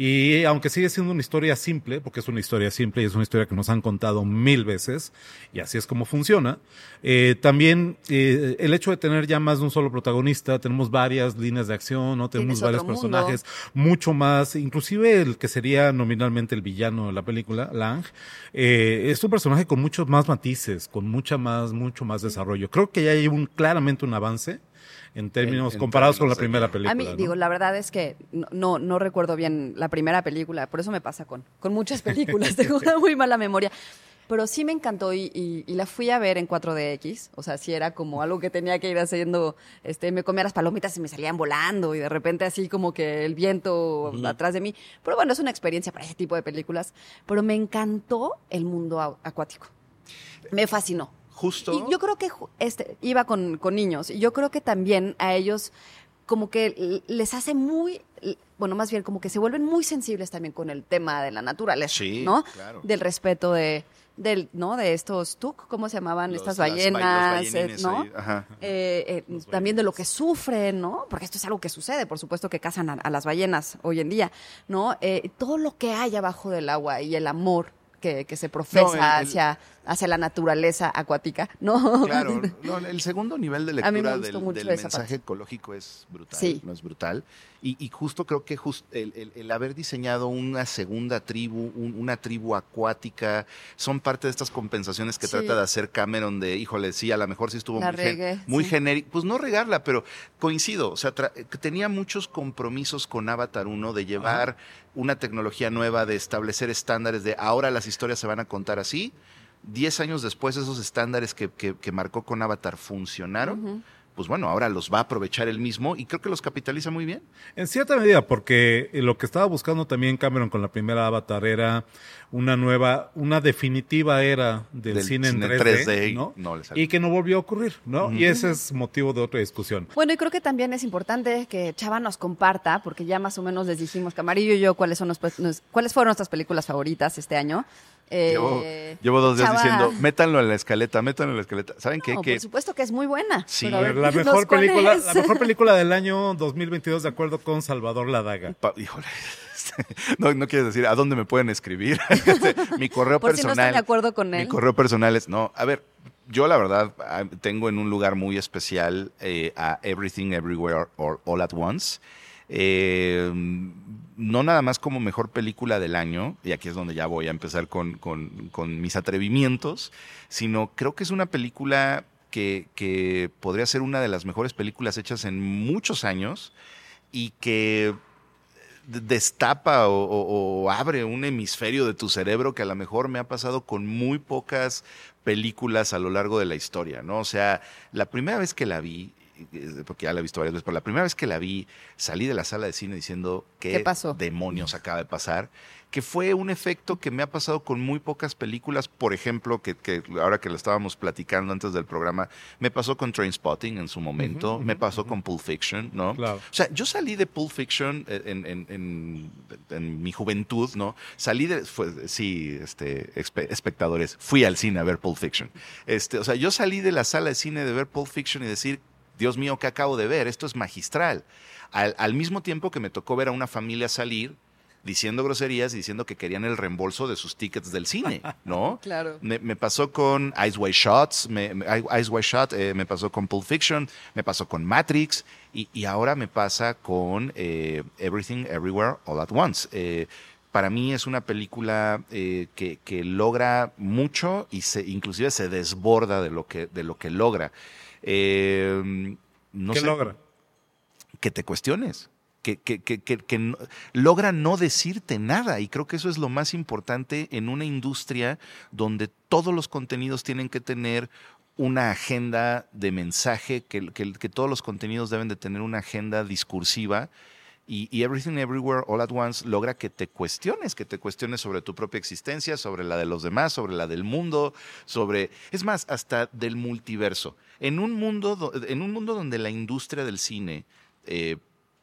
Y aunque sigue siendo una historia simple, porque es una historia simple y es una historia que nos han contado mil veces, y así es como funciona, eh, también eh, el hecho de tener ya más de un solo protagonista, tenemos varias líneas de acción, ¿no? Tenemos varios mundo. personajes, mucho más, inclusive el que sería nominalmente el villano de la película, Lang, eh, es un personaje con muchos más matices, con mucha más, mucho más desarrollo. Creo que ya hay un, claramente un avance en términos en comparados con la términos de- primera película. A mí, ¿no? digo, la verdad es que no, no, recuerdo bien la primera película, por eso me pasa con, con muchas películas, tengo una muy mala memoria. Pero sí me encantó y, y- y la fui a ver en 4DX, o sea, sí era como algo que tenía que ir haciendo, este, me comía las palomitas y me salían volando y de repente así como que el viento atrás de mí. Pero bueno, es una experiencia para ese tipo de películas. Pero me encantó el mundo acuático. Me fascinó. Justo. Y yo creo que este, iba con, con niños. Y yo creo que también a ellos como que les hace muy, bueno, más bien como que se vuelven muy sensibles también con el tema de la naturaleza, Sí, ¿no? claro. Del respeto de, del, ¿no? De estos tuk, ¿cómo se llamaban? Los- Estas ballenas, eh, ¿no? Eh, eh, también de lo que sufren, ¿no? Porque esto es algo que sucede, por supuesto que cazan a, a las ballenas hoy en día, ¿no? Eh, todo lo que hay abajo del agua y el amor que, que se profesa No, el- el- hacia, la naturaleza acuática. No. Claro, no, el segundo nivel de lectura del, del mensaje parte. ecológico es brutal, Sí. no es brutal. Y, y justo creo que just- el, el- el haber diseñado una segunda tribu, un- una tribu acuática, son parte de estas compensaciones que Sí. trata de hacer Cameron de, híjole, sí, a lo mejor sí estuvo La muy, gen- muy sí. genérico. Pues no regarla, pero coincido. O sea, tenía muchos compromisos con Avatar 1 de llevar una tecnología nueva, de establecer estándares de ahora las historias se van a contar así. Diez años después esos estándares que, que- que marcó con Avatar funcionaron. Pues bueno, ahora los va a aprovechar él mismo y creo que los capitaliza muy bien. En cierta medida, porque lo que estaba buscando también Cameron con la primera Avatar era una nueva, una definitiva era del, Del cine, cine en 3D, 3D, ¿no? no y que no volvió a ocurrir, ¿no? Y ese es motivo de otra discusión. Bueno, y creo que también es importante que Chava nos comparta, porque ya más o menos les dijimos, Camarillo y yo, cuáles, son nos- nos- cuáles fueron nuestras películas favoritas este año. Eh, Llevo, llevo dos días Chava- diciendo, métanlo en la escaleta, métanlo en la escaleta. ¿Saben qué? No, que por supuesto que es muy buena. Sí. ver, la mejor película, la mejor película del año 2022 de acuerdo con Salvador Ladaga. Pa- híjole. No, no quieres decir a dónde me pueden escribir. mi correo Por si no personal. están de acuerdo con Mi él. correo personal es, no, a ver, yo la verdad ah, tengo en un lugar muy especial eh, a Everything Everywhere All, All at Once. Eh, no nada más como mejor película del año, y aquí es donde ya voy a empezar con, con- mis atrevimientos, sino creo que es una película que, que podría ser una de las mejores películas hechas en muchos años y que destapa o, o- abre un hemisferio de tu cerebro que a lo mejor me ha pasado con muy pocas películas a lo largo de la historia, ¿no? O sea, la primera vez que la vi, porque ya la he visto varias veces, pero la primera vez que la vi, salí de la sala de cine diciendo qué, ¿Qué pasó? demonios acaba de pasar, que fue un efecto que me ha pasado con muy pocas películas, por ejemplo, que, que ahora que lo estábamos platicando antes del programa, me pasó con Trainspotting en su momento, me pasó con Pulp Fiction, ¿no? Claro. O sea, yo salí de Pulp Fiction en, en- en- en mi juventud, ¿no? Salí de, fue- sí, este, espe- espectadores, fui al cine a ver Pulp Fiction. Este, o sea, yo salí de la sala de cine de ver Pulp Fiction y decir, Dios mío, ¿qué acabo de ver? Esto es magistral. Al, al mismo tiempo que me tocó ver a una familia salir diciendo groserías y diciendo que querían el reembolso de sus tickets del cine, ¿no? Claro. Me, me pasó con Eyes Wide Shots, me, Eyes Wide Shut, eh, me pasó con Pulp Fiction, me pasó con Matrix y, y ahora me pasa con eh, Everything Everywhere All at Once. Eh, para mí es una película eh, que, que logra mucho y se, inclusive se desborda de lo que, de lo que logra. Eh, no ¿Qué sé, logra? que te cuestiones, que, que, que, que- no- logra no decirte nada. Y creo que eso es lo más importante en una industria donde todos los contenidos tienen que tener una agenda de mensaje, que, que- que todos los contenidos deben de tener una agenda discursiva. Y, y Everything Everywhere All at Once logra que te cuestiones, que te cuestiones sobre tu propia existencia, sobre la de los demás, sobre la del mundo, sobre, es más, hasta del multiverso. En un mundo, do- en un mundo donde la industria del cine eh,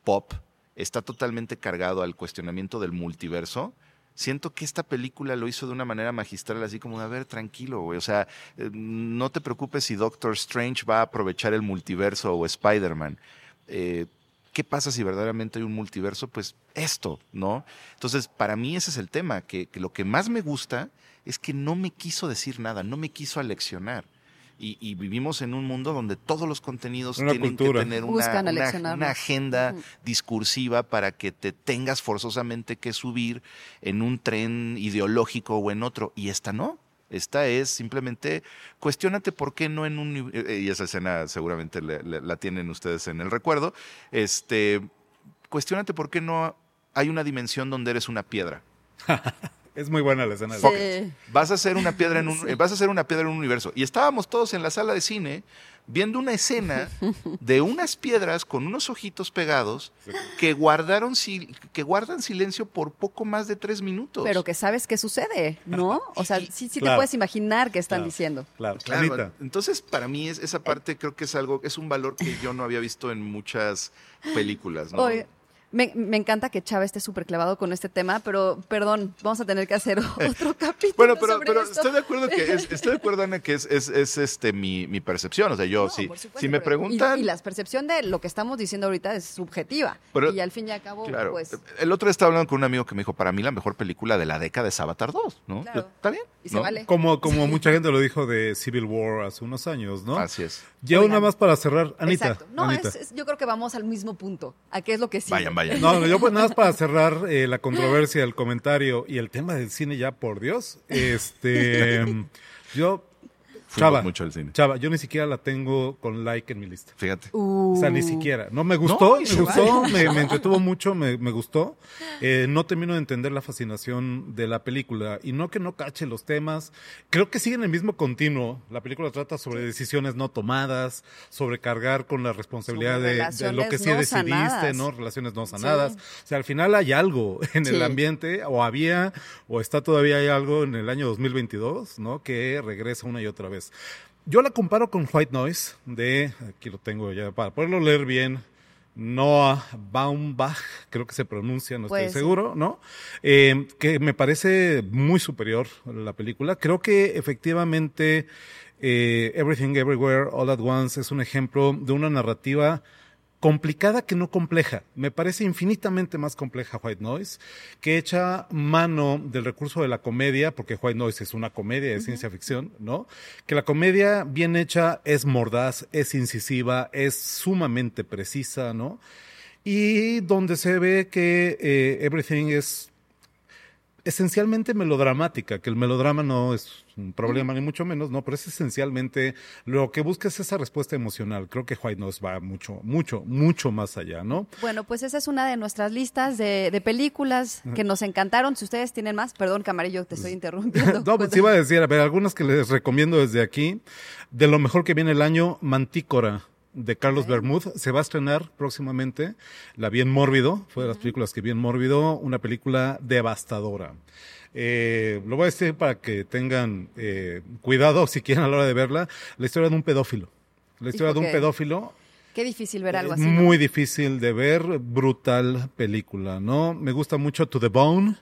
pop está totalmente cargado al cuestionamiento del multiverso, siento que esta película lo hizo de una manera magistral, así como, a ver, tranquilo, güey. O sea, eh, no te preocupes si Doctor Strange va a aprovechar el multiverso o Spider-Man. Eh, ¿Qué pasa si verdaderamente hay un multiverso? Pues esto, ¿no? Entonces, para mí ese es el tema, que lo que más me gusta es que no me quiso decir nada, no me quiso aleccionar. Y, y vivimos en un mundo donde todos los contenidos Una tienen cultura. que tener una, agenda discursiva para que te tengas forzosamente que subir en un tren ideológico o en otro. Y esta no. Esta es simplemente cuestionate por qué no en un... eh, Y esa escena seguramente le- le- la tienen ustedes en el recuerdo. Este, cuestionate por qué no hay una dimensión donde eres una piedra. Es muy buena la escena. de- Sí. Vas a ser una piedra en un, Sí. vas a ser una piedra en un universo. Y estábamos todos en la sala de cine viendo una escena de unas piedras con unos ojitos pegados que guardaron sil- que guardan silencio por poco más de tres minutos. Pero que sabes qué sucede, ¿no? O sea, sí, sí te puedes imaginar qué están Claro. diciendo. Claro, Claro, Anita. entonces para mí es, esa parte creo que es algo, es un valor que yo no había visto en muchas películas, ¿no? Oye, Me, me encanta que Chava esté súper clavado con este tema, pero perdón, vamos a tener que hacer otro capítulo. Bueno, pero, sobre pero esto. estoy de acuerdo que es, estoy de acuerdo, Ana, que es, es, es, este mi, mi percepción. O sea, yo, si, supuesto, si me preguntan. Y, y la percepción de lo que estamos diciendo ahorita es subjetiva. Pero- y al fin y al cabo, Claro. pues. El otro día estaba hablando con un amigo que me dijo, para mí la mejor película de la década es Avatar 2, ¿no? Claro. Yo, Está bien. Y se ¿no? vale. Como, como mucha gente lo dijo de Civil War hace unos años, ¿no? Así es. Ya Oigan. una más para cerrar, Anita. Exacto. No, Anita. es, es- yo creo que vamos al mismo punto. ¿A qué es lo que sí? Vayan, vayan. No, yo pues nada más para cerrar eh, la controversia, el comentario y el tema del cine ya, por Dios. Este, yo, Chava, mucho al cine. Chava, yo ni siquiera la tengo con like en mi lista. Fíjate. O sea, ni Uh. siquiera. No me gustó, No, me gustó, me, me entretuvo mucho, me, me gustó. Eh, no termino de entender la fascinación de la película. Y no que no cache los temas. Creo que siguen el mismo continuo. La película trata sobre decisiones no tomadas, sobre cargar con la responsabilidad de, de lo que sí no decidiste, sanadas. ¿no? Relaciones no sanadas. Sí. O sea, al final hay algo en el ambiente, o había, o está todavía hay algo en el año 2022, ¿no? Que regresa una y otra vez. Yo la comparo con White Noise de, aquí lo tengo ya para poderlo leer bien, Noah Baumbach, creo que se pronuncia, no estoy seguro, ¿no? Eh, que me parece muy superior la película. Creo que efectivamente eh, Everything Everywhere All at Once es un ejemplo de una narrativa complicada que no compleja. Me parece infinitamente más compleja White Noise, que echa mano del recurso de la comedia, porque White Noise es una comedia de ciencia ficción, ¿no? Que la comedia bien hecha es mordaz, es incisiva, es sumamente precisa, ¿no? Y donde se ve que eh, Everything es esencialmente melodramática, que el melodrama no es un problema ni mucho menos, no, pero es esencialmente lo que busca es esa respuesta emocional. Creo que White Noise va mucho, mucho, mucho más allá, ¿no? Bueno, pues esa es una de nuestras listas de, de películas que nos encantaron. Si ustedes tienen más, perdón, Camarillo, te estoy interrumpiendo. No, pues iba a decir, a ver, algunas que les recomiendo desde aquí. De lo mejor que viene el año, Mantícora, de Carlos Bermud. Se va a estrenar próximamente. La vi en Mórbido, fue de las películas que vi en Mórbido, una película devastadora. Eh, lo voy a decir para que tengan eh, cuidado si quieren a la hora de verla. La historia de un pedófilo. La historia de un pedófilo Qué difícil ver algo así. ¿no? muy difícil de ver, brutal película, ¿no? Me gusta mucho To the Bone,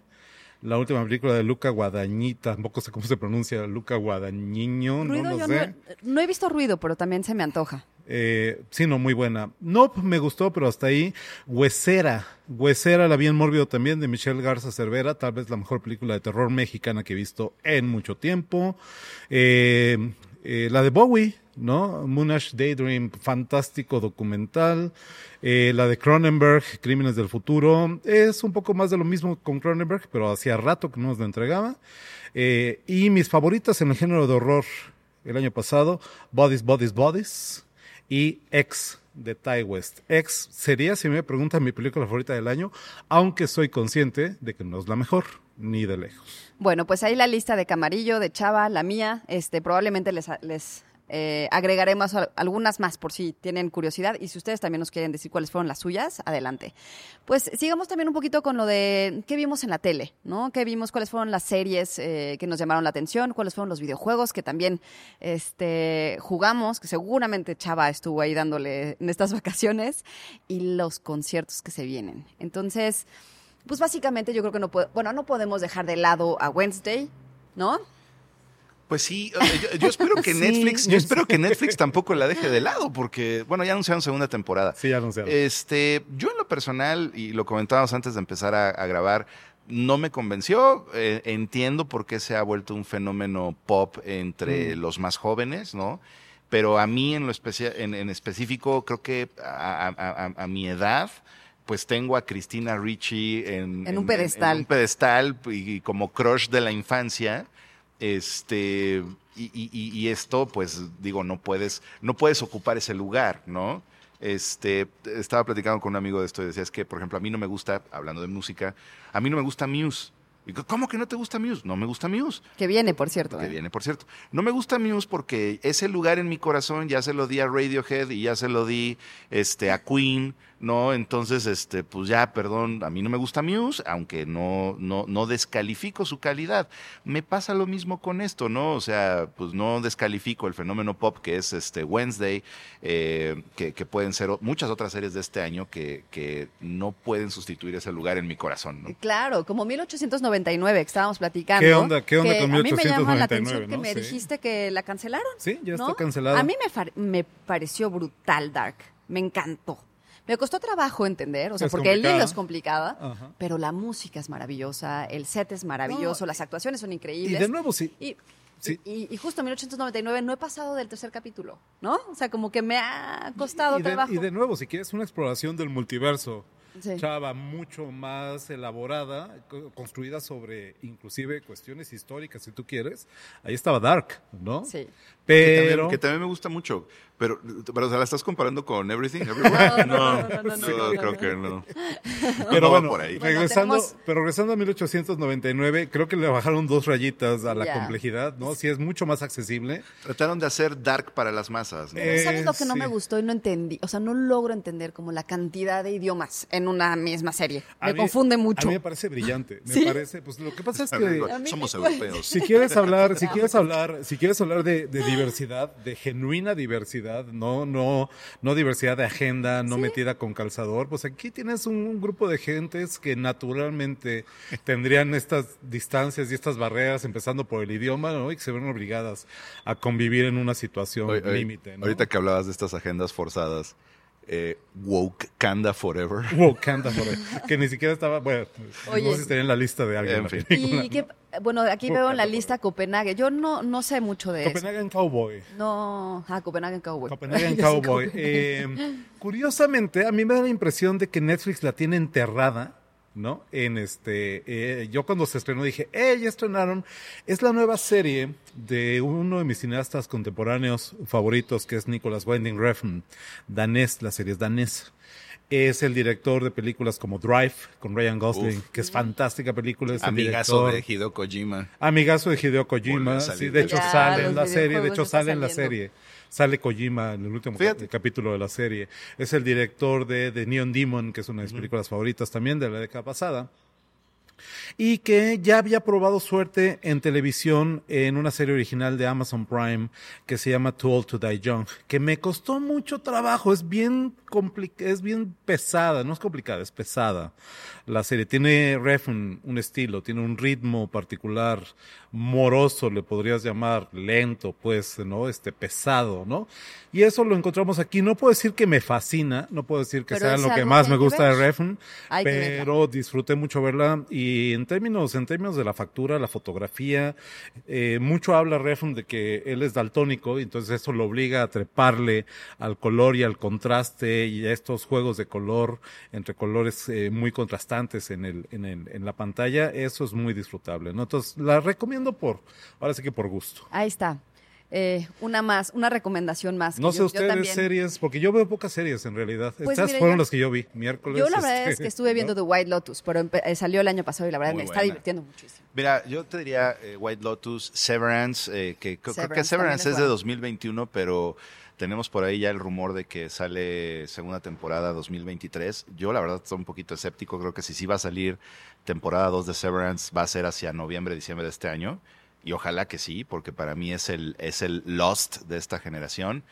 la última película de Luca Guadagnita, tampoco sé cómo se pronuncia, Luca Guadagnino, Ruido no lo yo sé. no, no he visto ruido, pero también se me antoja. Eh, sí, no, muy buena. No, me gustó, pero hasta ahí. Huesera. Huesera la vi en Mórbido también, de Michelle Garza Cervera, tal vez la mejor película de terror mexicana que he visto en mucho tiempo. Eh, eh, la de Bowie, ¿no? Moonage Daydream, fantástico documental. Eh, la de Cronenberg, Crímenes del Futuro. Es un poco más de lo mismo con Cronenberg, pero hacía rato que no nos lo entregaba. Eh, y mis favoritas en el género de horror el año pasado, Bodies, Bodies, Bodies y X de Ty West. X sería, si me preguntan, mi película favorita del año, aunque soy consciente de que no es la mejor, ni de lejos. Bueno, pues ahí la lista de Camarillo, de Chava, la mía, este, probablemente les, les eh, agregaremos al- algunas más por si tienen curiosidad y si ustedes también nos quieren decir cuáles fueron las suyas, adelante. Pues sigamos también un poquito con lo de qué vimos en la tele, ¿no? ¿Qué vimos? ¿Cuáles fueron las series eh, que nos llamaron la atención? ¿Cuáles fueron los videojuegos que también este, jugamos? Que seguramente Chava estuvo ahí dándole en estas vacaciones y los conciertos que se vienen. Entonces, pues básicamente yo creo que no bueno, no podemos dejar de lado a Wednesday, ¿no? Pues sí, yo, yo espero que Sí, Netflix, yo espero que Netflix tampoco la deje de lado, porque, bueno, ya anunciaron segunda temporada. Sí, ya anunciaron. Este, yo en lo personal, y lo comentábamos antes de empezar a, a grabar, no me convenció. Eh, entiendo por qué se ha vuelto un fenómeno pop entre Mm. los más jóvenes, ¿no? Pero a mí en lo especia- en, en específico, creo que a, a- a- a mi edad, pues tengo a Cristina Ricci en, En un pedestal. en un pedestal y como crush de la infancia. Este, y, y- y- esto, pues, digo, no puedes, no puedes ocupar ese lugar, ¿no? Este, estaba platicando con un amigo de esto y decía, es que, por ejemplo, a mí no me gusta, hablando de música, a mí no me gusta Muse. Y digo, ¿cómo que no te gusta Muse? No me gusta Muse. Que viene, por cierto. Que ¿eh? viene, por cierto. No me gusta Muse porque ese lugar en mi corazón ya se lo di a Radiohead y ya se lo di este, a Queen, ¿no? Entonces, este, pues ya, perdón, a mí no me gusta Muse, aunque no, no, no descalifico su calidad. Me pasa lo mismo con esto, ¿no? O sea, pues no descalifico el fenómeno pop que es este Wednesday, eh, que, que pueden ser muchas otras series de este año que, que no pueden sustituir ese lugar en mi corazón, ¿no? Claro, como 1899 que estábamos platicando. ¿Qué onda- qué onda con A mí me llama la 1899, atención que me Sí. dijiste que la cancelaron. Sí, ya ¿no? está cancelada. A mí me, me pareció brutal Dark. Me encantó. Me costó trabajo entender, o sea, Es porque el libro es complicada, Ajá. pero la música es maravillosa, el set es maravilloso, No, las actuaciones son Y increíbles. de nuevo, sí. Y, Sí. y, y justo en 1899 no he pasado del tercer capítulo, ¿no? O sea, como que me ha costado y, de, trabajo. y de nuevo, si quieres una exploración del multiverso, Sí. chava, mucho más elaborada, co- construida sobre inclusive cuestiones históricas, si tú quieres, ahí estaba Dark, ¿no? Sí. Que Pero... también, que también me gusta mucho. Pero, pero o sea, ¿la estás comparando con Everything? Everywhere? No, no, no, no, no, no, no, no, creo no. que no. Pero bueno, por ahí. regresando, tenemos- pero regresando a 1899, creo que le bajaron dos rayitas a la Ya. complejidad, ¿no? Sí es mucho más accesible. Trataron de hacer dark para las masas, ¿no? Eh, ¿Sabes lo que no sí. me gustó y no entendí? O sea, no logro entender como la cantidad de idiomas en una misma serie. A Me mí- confunde mucho. A mí me parece brillante. Me ¿Sí? parece, pues lo que pasa es que Somos europeos. si quieres hablar, si quieres hablar, si quieres hablar de, de diversidad, de genuina diversidad, no, no, no diversidad de agenda, no metida con calzador, pues aquí tienes un, un grupo de gentes que naturalmente tendrían estas distancias y estas barreras, empezando por el idioma, ¿no? Y que se ven obligadas a convivir en una situación límite, ¿no? Ahorita que hablabas de estas agendas forzadas, eh, woke Kanda Forever. Wakanda, por ahí, que ni siquiera estaba, bueno, Oye. no sé si estaría en la lista de alguien. En fin. Y que, bueno, aquí veo en la lista Copenhague. Yo no, no sé mucho de eso. Copenhagen Cowboy. No, ah, Copenhagen Cowboy. Copenhagen Cowboy. Eh, curiosamente, a mí me da la impresión de que Netflix la tiene enterrada, ¿no? En este, eh, yo cuando se estrenó dije, ¡eh, ya estrenaron! Es la nueva serie de uno de mis cineastas contemporáneos favoritos, que es Nicholas Winding Refn, danés, la serie es danés. Es el director de películas como Drive, con Ryan Gosling, Uf. que es fantástica película. Es Amigazo de Hideo Kojima. Amigazo de Hideo Kojima, sí, de hecho Ya, sale en la serie, de hecho sale en la serie. Sale Kojima en el último capítulo de la serie. Es el director de, de Neon Demon, que es una de mis películas favoritas también de la década pasada. Y que ya había probado suerte en televisión en una serie original de Amazon Prime que se llama Too Old to Die Young, que me costó mucho trabajo, es bien es bien pesada, no es complicada, es pesada. La serie tiene ref un, un estilo, tiene un ritmo particular, moroso, le podrías llamar, lento, pues, ¿no? Este, pesado, ¿no? Y eso lo encontramos aquí. No puedo decir que me fascina, no puedo decir que Pero sea lo que más me gusta de. Refn, Hay pero disfruté mucho verla y en términos, en términos de la factura, la fotografía, eh, mucho habla Refn de que él es daltónico y entonces eso lo obliga a treparle al color y al contraste y a estos juegos de color entre colores eh, muy contrastantes en el, en el, en la pantalla, eso es muy disfrutable, ¿no? Entonces la recomiendo por, ahora sí que por gusto. Ahí está. Eh, una más, una recomendación más. que No sé yo- yo ustedes también- series, porque yo veo pocas series en realidad. Pues Estas mira, fueron yo- las que yo vi miércoles. Yo la verdad este, es que estuve viendo ¿no? The White Lotus, pero eh, salió el año pasado y la verdad Muy me está divirtiendo muchísimo. Mira, yo te diría eh, White Lotus, Severance, eh, que creo- creo que Severance es es de buena. 2021, pero tenemos por ahí ya el rumor de que sale segunda temporada 2023. Yo la verdad estoy un poquito escéptico, creo que si sí va a salir temporada 2 de Severance va a ser hacia noviembre, diciembre de este año. Y ojalá que sí, porque para mí es el, es el Lost de esta generación.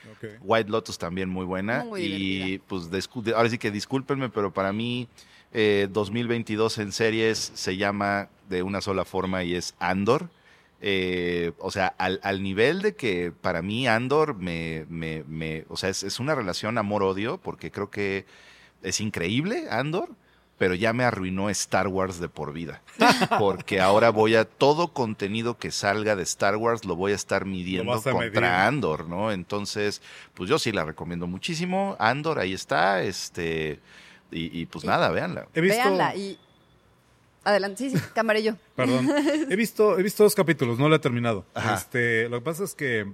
White Lotus también muy buena. Muy y pues ahora sí que discúlpenme, pero para mí eh, 2022 en series se llama de una sola forma y es Andor. Eh, o sea, al, al nivel de que para mí Andor me, me, me o sea, es, es una relación amor-odio, porque creo que es increíble Andor, pero ya me arruinó Star Wars de por vida. Porque ahora voy a todo contenido que salga de Star Wars lo voy a estar midiendo contra medir. Andor, ¿no? Entonces, pues yo sí la recomiendo muchísimo. Andor, ahí está, este, y, y pues nada, véanla. He visto, Véanla y... Adelante, sí, sí, camarillo. Perdón. He visto, he visto dos capítulos, no lo he terminado. Ajá. Este, lo que pasa es que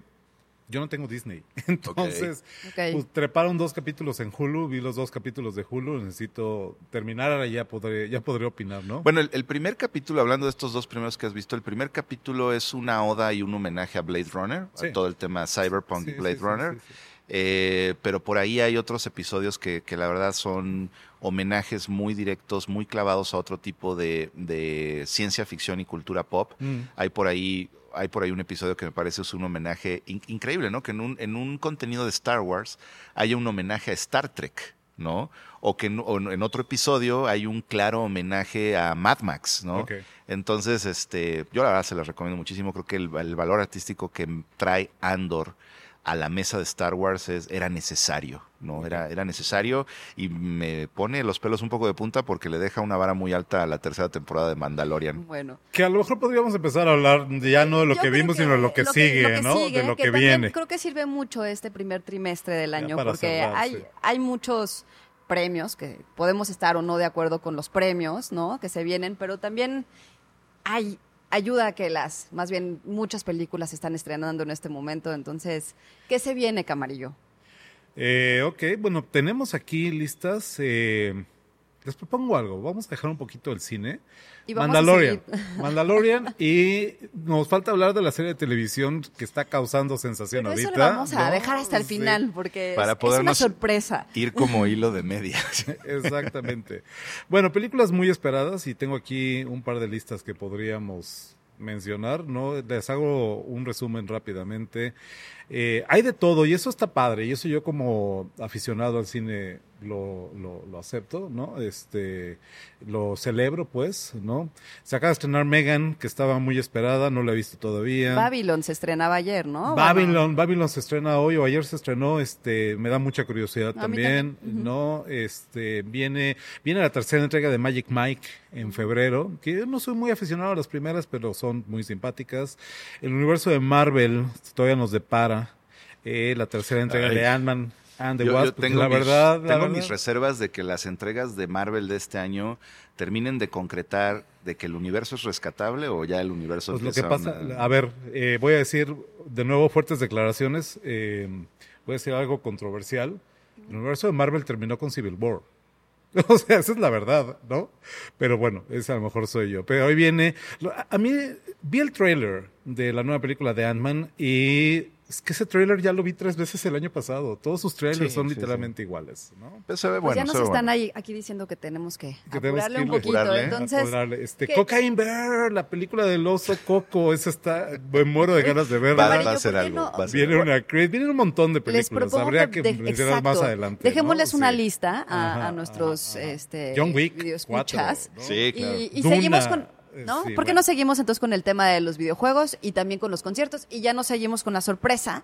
yo no tengo Disney. Entonces, pues, treparon dos capítulos en Hulu, vi los dos capítulos de Hulu, necesito terminar, ahora ya podré, ya podré opinar, ¿no? Bueno, el, el primer capítulo, hablando de estos dos primeros que has visto, el primer capítulo es una oda y un homenaje a Blade Runner, Sí. a todo el tema Cyberpunk Sí, y Blade sí, sí, Runner. sí, sí. Eh, pero por ahí hay otros episodios que, que la verdad son homenajes muy directos, muy clavados a otro tipo de, de ciencia ficción y cultura pop. Mm. Hay por ahí hay por ahí un episodio que me parece es un homenaje in- increíble, ¿no? Que en un, en un contenido de Star Wars haya un homenaje a Star Trek, ¿no? O que en, o en otro episodio hay un claro homenaje a Mad Max, ¿no? Entonces, este, yo la verdad se las recomiendo muchísimo. Creo que el, el valor artístico que trae Andor a la mesa de Star Wars es, era necesario, ¿no? Era, era necesario y me pone los pelos un poco de punta porque le deja una vara muy alta a la tercera temporada de Mandalorian. Bueno. Que a lo mejor podríamos empezar a hablar ya no de lo Yo que vimos, sino de lo que lo sigue, lo que ¿no? sigue, de lo que, también viene. Creo que sirve mucho este primer trimestre del año porque cerrar, hay, sí. hay muchos premios que podemos estar o no de acuerdo con los premios, ¿no? Que se vienen, pero también hay ayuda a que las, más bien muchas películas se están estrenando en este momento, entonces, ¿qué se viene, Camarillo? Eh, ok, bueno, tenemos aquí listas. Eh, les propongo algo. Vamos a dejar un poquito el cine. Y vamos a Mandalorian. Mandalorian. y nos falta hablar de la serie de televisión que está causando sensación Pero eso ahorita. lo vamos a ¿no? dejar hasta el Sí. final porque Para es, es una sorpresa. Ir como hilo de media. Exactamente. Bueno, películas muy esperadas y tengo aquí un par de listas que podríamos mencionar, ¿no? Les hago un resumen rápidamente. Eh, hay de todo y eso está padre y eso yo como aficionado al cine lo, lo, lo acepto, ¿no? Este, lo celebro pues, ¿no? Se acaba de estrenar Megan, que estaba muy esperada, no la he visto todavía. Babylon se estrenaba ayer, ¿no? Babylon, Babylon se estrena hoy o ayer se estrenó, este, me da mucha curiosidad también. ¿no? Este, viene, viene la tercera entrega de Magic Mike en febrero, que yo no soy muy aficionado a las primeras, pero son muy simpáticas. El universo de Marvel todavía nos depara, eh, la tercera entrega Ay. de Ant-Man and the Yo- tengo la mis- verdad, la tengo verdad- mis reservas de que las entregas de Marvel de este año terminen de concretar de que el universo es rescatable o ya el universo Pues lo que pasa, a ver, eh, voy a decir de nuevo fuertes declaraciones, eh, voy a decir algo controversial. El universo de Marvel terminó con Civil War. O sea, esa es la verdad, ¿no? Pero bueno, ese a lo mejor soy yo. Pero hoy viene, a mí vi el trailer de la nueva película de Ant-Man y es que ese trailer ya lo vi tres veces el año pasado. Todos sus trailers Sí, son sí, literalmente iguales, ¿no? Pero se ve pues bueno, ya nos se ve están bueno. ahí aquí diciendo que tenemos que, Que tenemos apurarle que un poquito. apurarle, Entonces, Apurarle. Este, ¿qué- Cocaine Bear, la película del oso Coco, esa está, me muero de ganas de verla. Va, va a ser ¿por qué algo. no? Viene una vienen un montón de les películas. propongo Habría que de- mencionar exacto. más adelante. Dejémosles ¿no? una Sí. lista a, Ajá, a nuestros ajá, ajá. este, John Wick videoescuchas. 4, ¿no? Sí, claro. Y, y Duna, seguimos con... ¿No? sí, ¿Por qué bueno. no seguimos entonces con el tema de los videojuegos y también con los conciertos? Y ya no seguimos con la sorpresa,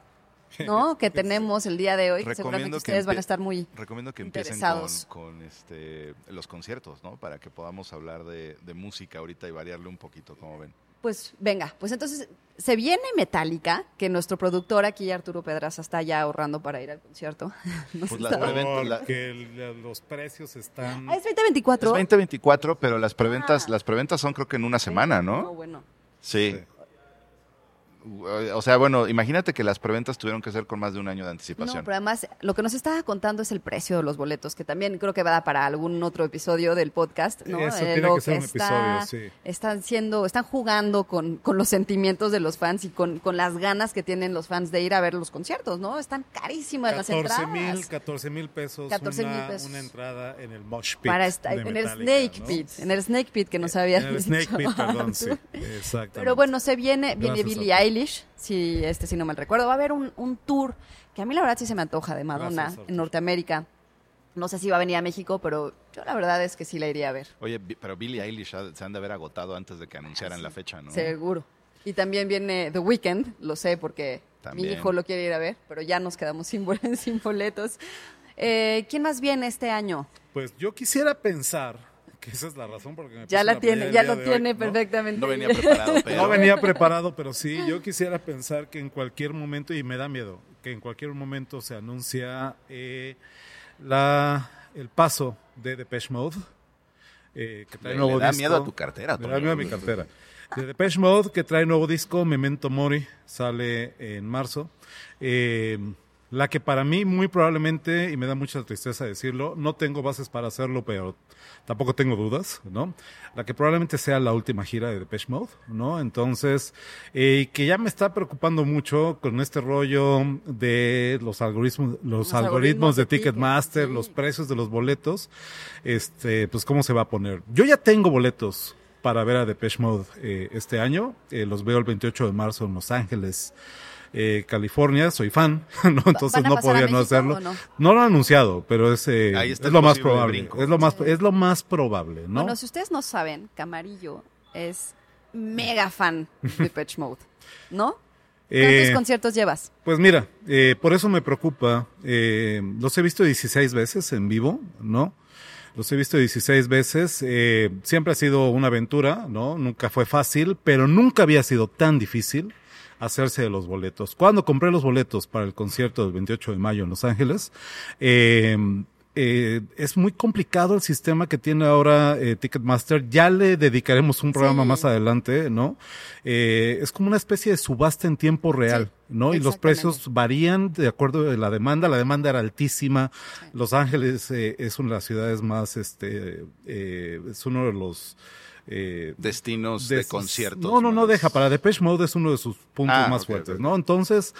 ¿no? Que tenemos el día de hoy. que Seguramente que ustedes van a estar muy... Recomiendo que empiecen con, con, este, los conciertos, ¿no? Para que podamos hablar de, de música ahorita y variarle un poquito, como ven. Pues venga, pues entonces se viene Metallica, que nuestro productor aquí, Arturo Pedraza, está ya ahorrando para ir al concierto. Pues las está- preventa- la- Porque el- los precios están... Ah, es 2024. Es 2024, pero las preventas, Ah. las preventas son creo que en una semana, No, ¿no? bueno. Sí. O sea, bueno, imagínate que las preventas tuvieron que ser con más de un año de No, anticipación. pero además lo que nos estaba contando es el precio de los boletos, que también creo que va a dar para algún otro episodio del podcast, ¿no? Eso Eh, tiene lo que ser un está- episodio, sí. Están siendo, están jugando con, con los sentimientos de los fans y con, con las ganas que tienen los fans de ir a ver los conciertos, ¿no? Están carísimas las 14 entradas. mil, 14 mil pesos, 14,000 una, pesos. una entrada en el Mosh Pit. para estar de en el Snake ¿no? Pit, en el Snake Pit que nos habían En el dicho Snake Pit, perdón, sí. Exactamente. Pero bueno, se viene, viene Gracias, Billie Arthur. Eilish, si este si no mal recuerdo, va a haber un, un tour que a mí la verdad sí se me antoja de Madonna Gracias, en Norteamérica. No sé si va a venir a México, pero yo la verdad es que sí la iría a ver, Oye, pero Billie Eilish se han de haber agotado antes de que anunciaran la fecha, ¿no? seguro. Y también viene The Weeknd, lo sé porque mi hijo lo quiere ir a ver, pero ya nos quedamos sin boletos. Eh, ¿Quién más viene este año? Pues yo quisiera pensar que esa es la razón porque me Ya la la tiene, ya lo hoy, tiene ¿no? perfectamente. No venía preparado, pero... No venía preparado, pero sí, yo quisiera pensar que en cualquier momento, y me da miedo, que en cualquier momento se anuncia eh, la, el paso de Depeche Mode. eh, que trae nuevo le da disco. miedo a tu cartera, Me da miedo a mi cartera. De Depeche Mode, que trae nuevo disco, Memento Mori, sale en marzo. Eh, La que para mí muy probablemente, y me da mucha tristeza decirlo, no tengo bases para hacerlo, pero tampoco tengo dudas, ¿no? La que probablemente sea la última gira de Depeche Mode, ¿no? Entonces, eh, que ya me está preocupando mucho con este rollo de los algoritmos, los, Los algoritmos, algoritmos de de Ticket, Ticketmaster, los precios de los boletos, este, pues cómo se va a poner. Yo ya tengo boletos para ver a Depeche Mode eh, este año, eh, los veo el 28 de marzo en Los Ángeles. Eh, California, soy fan, ¿no? Entonces ¿Van a no pasar a podría no hacerlo. no? No lo han anunciado, pero es, eh, Ahí está es lo más probable. Es lo más, es lo más probable, ¿no? Bueno, si ustedes no saben, Camarillo es mega fan de Pitch Mode, ¿no? ¿Cuántos Eh, conciertos llevas? Pues mira, eh, por eso me preocupa. Eh, los he visto 16 veces en vivo, ¿no? Los he visto 16 veces. eh, siempre ha sido una aventura, ¿no? Nunca fue fácil, pero nunca había sido tan difícil hacerse de los boletos. Cuando compré los boletos para el concierto del 28 de mayo en Los Ángeles, eh, eh, es muy complicado el sistema que tiene ahora eh, Ticketmaster. Ya le dedicaremos un programa Sí. más adelante, ¿no? Eh, es como una especie de subasta en tiempo real, ¿no? Y los precios varían de acuerdo a la demanda. La demanda era altísima. Los Ángeles es una de las ciudades más, este, es uno de los eh, Destinos de conciertos. No, no, no deja. Para Depeche Mode es uno de sus puntos Ah, más fuertes. ¿no? Entonces,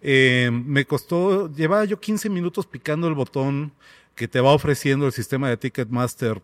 eh, me costó, llevaba yo 15 minutos picando el botón que te va ofreciendo el sistema de Ticketmaster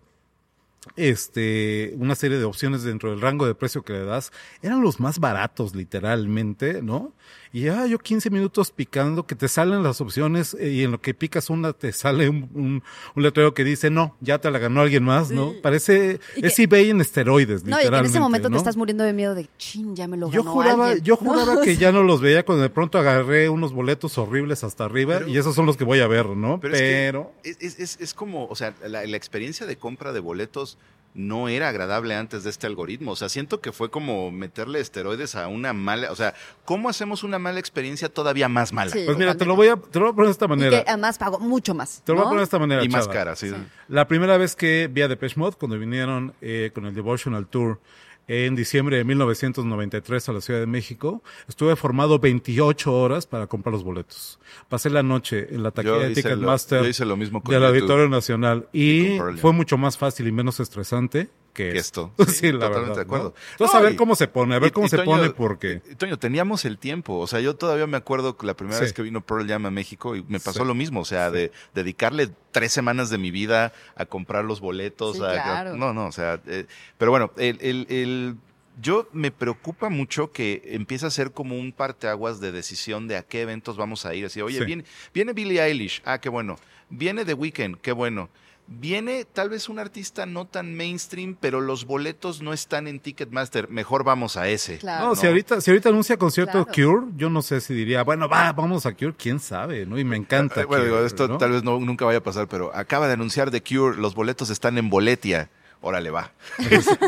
este, una serie de opciones dentro del rango de precio que le das, eran los más baratos, literalmente, ¿no? Y ya yo 15 minutos picando, que te salen las opciones eh, y en lo que picas una te sale un, un, un letrero que dice, no, ya te la ganó alguien más, ¿no? Parece, Y es que- eBay en esteroides, No, y literalmente. que en ese momento ¿no? te estás muriendo de miedo de, chin, ya me lo Yo ganó juraba, alguien", yo ¿no? juraba O que sea, ya no los veía cuando de pronto agarré unos boletos horribles hasta arriba Pero- y esos son los que voy a ver, ¿no? Pero, Pero, es, que es, es- es como, o sea, la, la experiencia de compra de boletos no era agradable antes de este algoritmo. O sea, siento que fue como meterle esteroides a una mala. O sea, ¿cómo hacemos una mala experiencia todavía más mala? Sí. pues mira, te lo voy a, te lo voy a poner de esta Y manera. que además pagó mucho más. Te lo voy a poner de esta manera. Y más cara, sí. La primera vez que vi a Depeche Mode, cuando vinieron eh, con el Devotional Tour en diciembre de 1993 a la Ciudad de México, estuve formado 28 horas para comprar los boletos. Pasé la noche en la taquilla de Ticketmaster del Auditorio Nacional y fue mucho más fácil y menos estresante que, Que esto. Sí, la totalmente verdad. de acuerdo. ¿no? Entonces, No, a ver y- cómo se pone, a ver y- cómo y se Toño, pone, porque... Toño, teníamos el tiempo. O sea, yo todavía me acuerdo que la primera Sí. vez que vino Pearl Jam a México y me pasó Sí. lo mismo. O sea, de dedicarle tres semanas de mi vida a comprar los boletos. Sí, a- claro. No, no, o sea. eh, pero bueno, el, el- el- yo me preocupa mucho que empiece a ser como un parteaguas de decisión de a qué eventos vamos a ir. Así, oye, Sí. viene, viene Billie Eilish. Ah, qué bueno. Viene The Weeknd. Qué bueno. Viene tal vez un artista no tan mainstream, pero los boletos no están en Ticketmaster. Mejor vamos a ese. Claro. No, si ahorita, si ahorita anuncia concierto Claro. Cure, yo no sé si diría, bueno, va, vamos a Cure, quién sabe, ¿no? Y me encanta. Eh, bueno, Cure, esto ¿no? tal vez no, nunca vaya a pasar, pero acaba de anunciar The Cure, los boletos están en Boletia. Órale, va.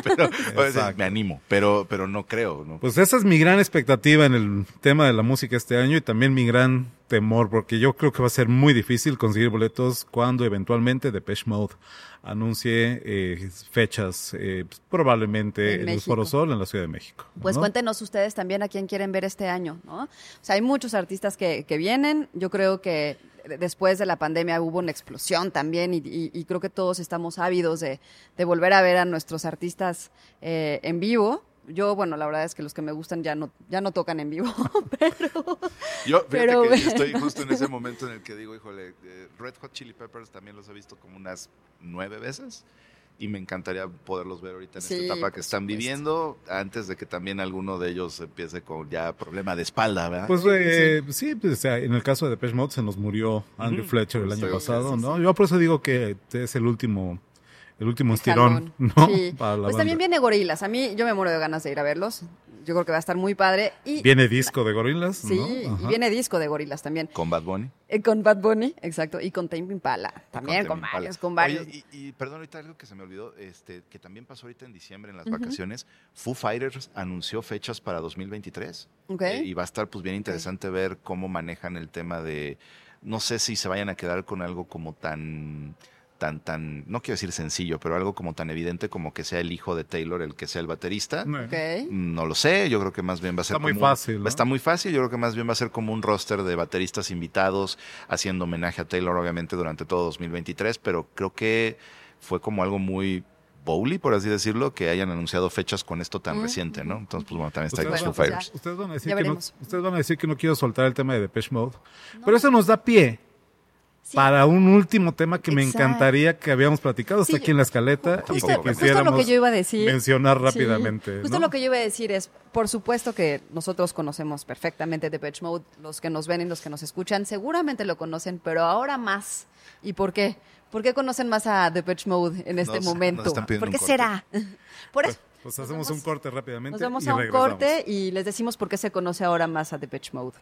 pero, sea, Exacto. me animo, pero, pero no creo. ¿no? Pues esa es mi gran expectativa en el tema de la música este año y también mi gran temor, porque yo creo que va a ser muy difícil conseguir boletos cuando eventualmente Depeche Mode anuncie eh, fechas, eh, pues, probablemente En en, el. Foro Sol en la Ciudad de México. Pues ¿no? cuéntenos ustedes también a quién quieren ver este año, ¿no? O sea, hay muchos artistas que, que vienen. Yo creo que después de la pandemia hubo una explosión también y, y- y creo que todos estamos ávidos de, de volver a ver a nuestros artistas eh, en vivo. Yo, bueno, la verdad es que los que me gustan ya no, ya no tocan en vivo, pero... Yo fíjate pero que bueno. estoy justo en ese momento en el que digo, híjole, eh, Red Hot Chili Peppers también los he visto como unas nueve veces y me encantaría poderlos ver ahorita en Sí, esta etapa que están viviendo antes de que también alguno de ellos empiece con ya problema de espalda, ¿verdad? Pues eh, sí, pues, o sea, en el caso de Depeche Mode se nos murió Andrew. Fletcher el año Estoy- pasado, sí, ¿no? sí. Yo por eso digo que es el último, el último estirón. ¿no? Sí. Para la Pues también viene Gorilas. A mí yo me muero de ganas de ir a verlos. Yo creo que va a estar muy padre. Y, Viene disco de gorilas, Sí, ¿no? y viene disco de Gorilas también. Con Bad Bunny. Eh, con Bad Bunny, exacto. Y con Tame Impala. También con, Impala. varios, con varios. Oye, y, y perdón, ahorita algo que se me olvidó, este, que también pasó ahorita en diciembre en las vacaciones, Foo Fighters anunció fechas para 2023 Ok. eh, y va a estar pues bien interesante ver cómo manejan el tema de, no sé si se vayan a quedar con algo como tan tan, tan, no quiero decir sencillo, pero algo como tan evidente como que sea el hijo de Taylor el que sea el baterista. No lo sé, yo creo que más bien va a ser Está muy como un- fácil, ¿no? Está muy fácil, yo creo que más bien va a ser como un roster de bateristas invitados haciendo homenaje a Taylor obviamente durante todo 2023, pero creo que fue como algo muy bowly, por así decirlo, que hayan anunciado fechas con esto tan Mm. reciente, ¿no? Entonces, pues bueno, también está ahí Ustedes, Bueno, Fighters. ustedes van a decir que no, ustedes van a decir que no quiero soltar el tema de Depeche Mode, pero eso nos da pie para un último tema que me encantaría que habíamos platicado, Sí, aquí en la escaleta y que justo quisiéramos lo que yo iba a decir. mencionar Sí, rápidamente. justo ¿no? lo que yo iba a decir es, por supuesto que nosotros conocemos perfectamente Depeche Mode, los que nos ven y los que nos escuchan seguramente lo conocen, pero ahora más. ¿Y por qué? ¿Por qué conocen más a Depeche Mode en este Nos- nos momento? ¿Por qué un corte. será? Por eso. Pues hacemos un corte rápidamente Nos vamos y a un regresamos. corte y les decimos por qué se conoce ahora más a Depeche Mode.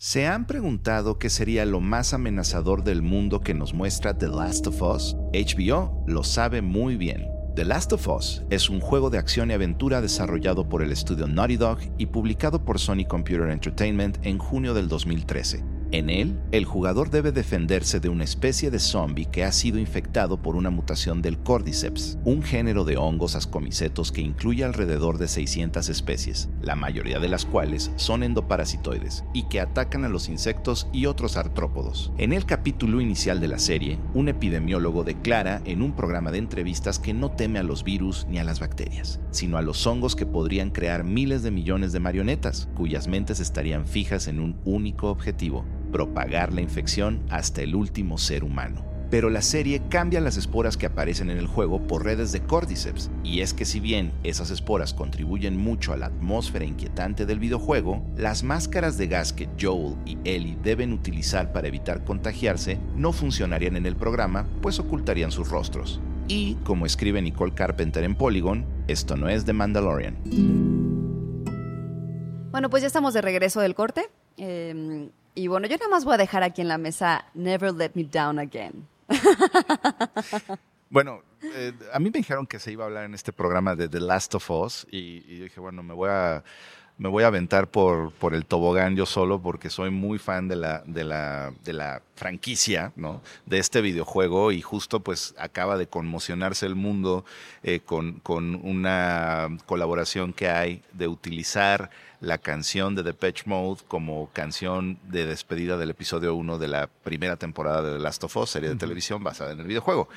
¿Se han preguntado qué sería lo más amenazador del mundo que nos muestra The Last of Us? HBO lo sabe muy bien. The Last of Us es un juego de acción y aventura desarrollado por el estudio Naughty Dog y publicado por Sony Computer Entertainment en junio del 2013. En él, el jugador debe defenderse de una especie de zombie que ha sido infectado por una mutación del Cordyceps, un género de hongos ascomicetos que incluye alrededor de 600 especies, la mayoría de las cuales son endoparasitoides y que atacan a los insectos y otros artrópodos. En el capítulo inicial de la serie, un epidemiólogo declara en un programa de entrevistas que no teme a los virus ni a las bacterias, sino a los hongos que podrían crear miles de millones de marionetas, cuyas mentes estarían fijas en un único objetivo, propagar la infección hasta el último ser humano. Pero la serie cambia las esporas que aparecen en el juego por redes de Cordyceps, y es que si bien esas esporas contribuyen mucho a la atmósfera inquietante del videojuego, las máscaras de gas que Joel y Ellie deben utilizar para evitar contagiarse no funcionarían en el programa, pues ocultarían sus rostros. Y, como escribe Nicole Carpenter en Polygon, esto no es The Mandalorian. Bueno, pues ya estamos de regreso del corte. eh, y bueno, yo nada más voy a dejar aquí en la mesa Never Let Me Down Again. Bueno, eh, a mí me dijeron que se iba a hablar en este programa de The Last of Us y, y dije, bueno, me voy a me voy a aventar por, por el tobogán yo solo porque soy muy fan de la, de la, de la franquicia, ¿no? De este videojuego y justo pues acaba de conmocionarse el mundo eh, con, con una colaboración que hay de utilizar la canción de Depeche Mode como canción de despedida del episodio 1 de la primera temporada de The Last of Us, serie de televisión basada en el videojuego.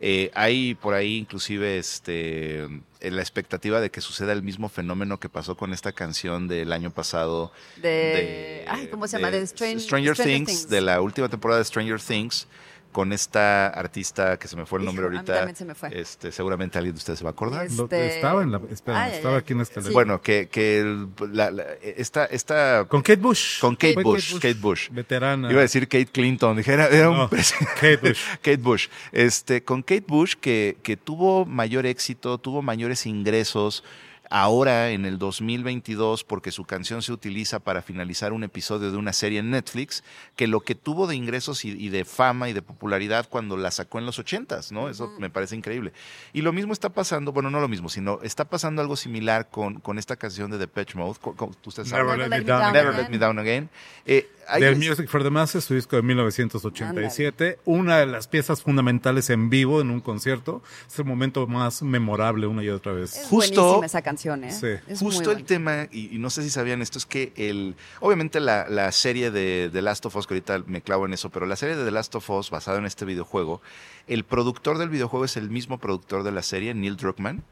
Eh, hay por ahí inclusive este la expectativa de que suceda el mismo fenómeno que pasó con esta canción del año pasado De, ay, ¿cómo se llama? De Strange- Stranger, Stranger Things, Things. de la última temporada de Stranger Things con esta artista que se me fue el nombre Hijo, a mí ahorita. también se me fue. Este, seguramente alguien de ustedes se va a acordar. Este- Estaba en la, espera, estaba aquí en la escaleta. Bueno, que, que el- la- la- esta, esta Con Kate Bush. con Kate Bush, Kate Bush. Veterana. Iba a decir Kate Clinton, dije, era, era un No, Kate Bush. Kate Bush. Este, con Kate Bush, que, que tuvo mayor éxito, tuvo mayores ingresos ahora en el 2022, porque su canción se utiliza para finalizar un episodio de una serie en Netflix, que lo que tuvo de ingresos y, y de fama y de popularidad cuando la sacó en los 80s, ¿no? Eso me parece increíble. Y lo mismo está pasando, bueno, no lo mismo, sino está pasando algo similar con, con esta canción de Depeche Mode. con- con- ustedes Never saben. Let Me Down Never Again. Let Me Down Again. Eh, Del Music for the Masses, su disco de 1987. Una de las piezas fundamentales en vivo en un concierto. Es el momento más memorable una y otra vez. Es Justo- buenísima esa canción, ¿eh? Sí. Es muy Justo el tema, y, y no sé si sabían esto, es que el, obviamente la, la serie de The Last of Us, que ahorita me clavo en eso, pero la serie de The Last of Us, basada en este videojuego, el productor del videojuego es el mismo productor de la serie, Neil Druckmann,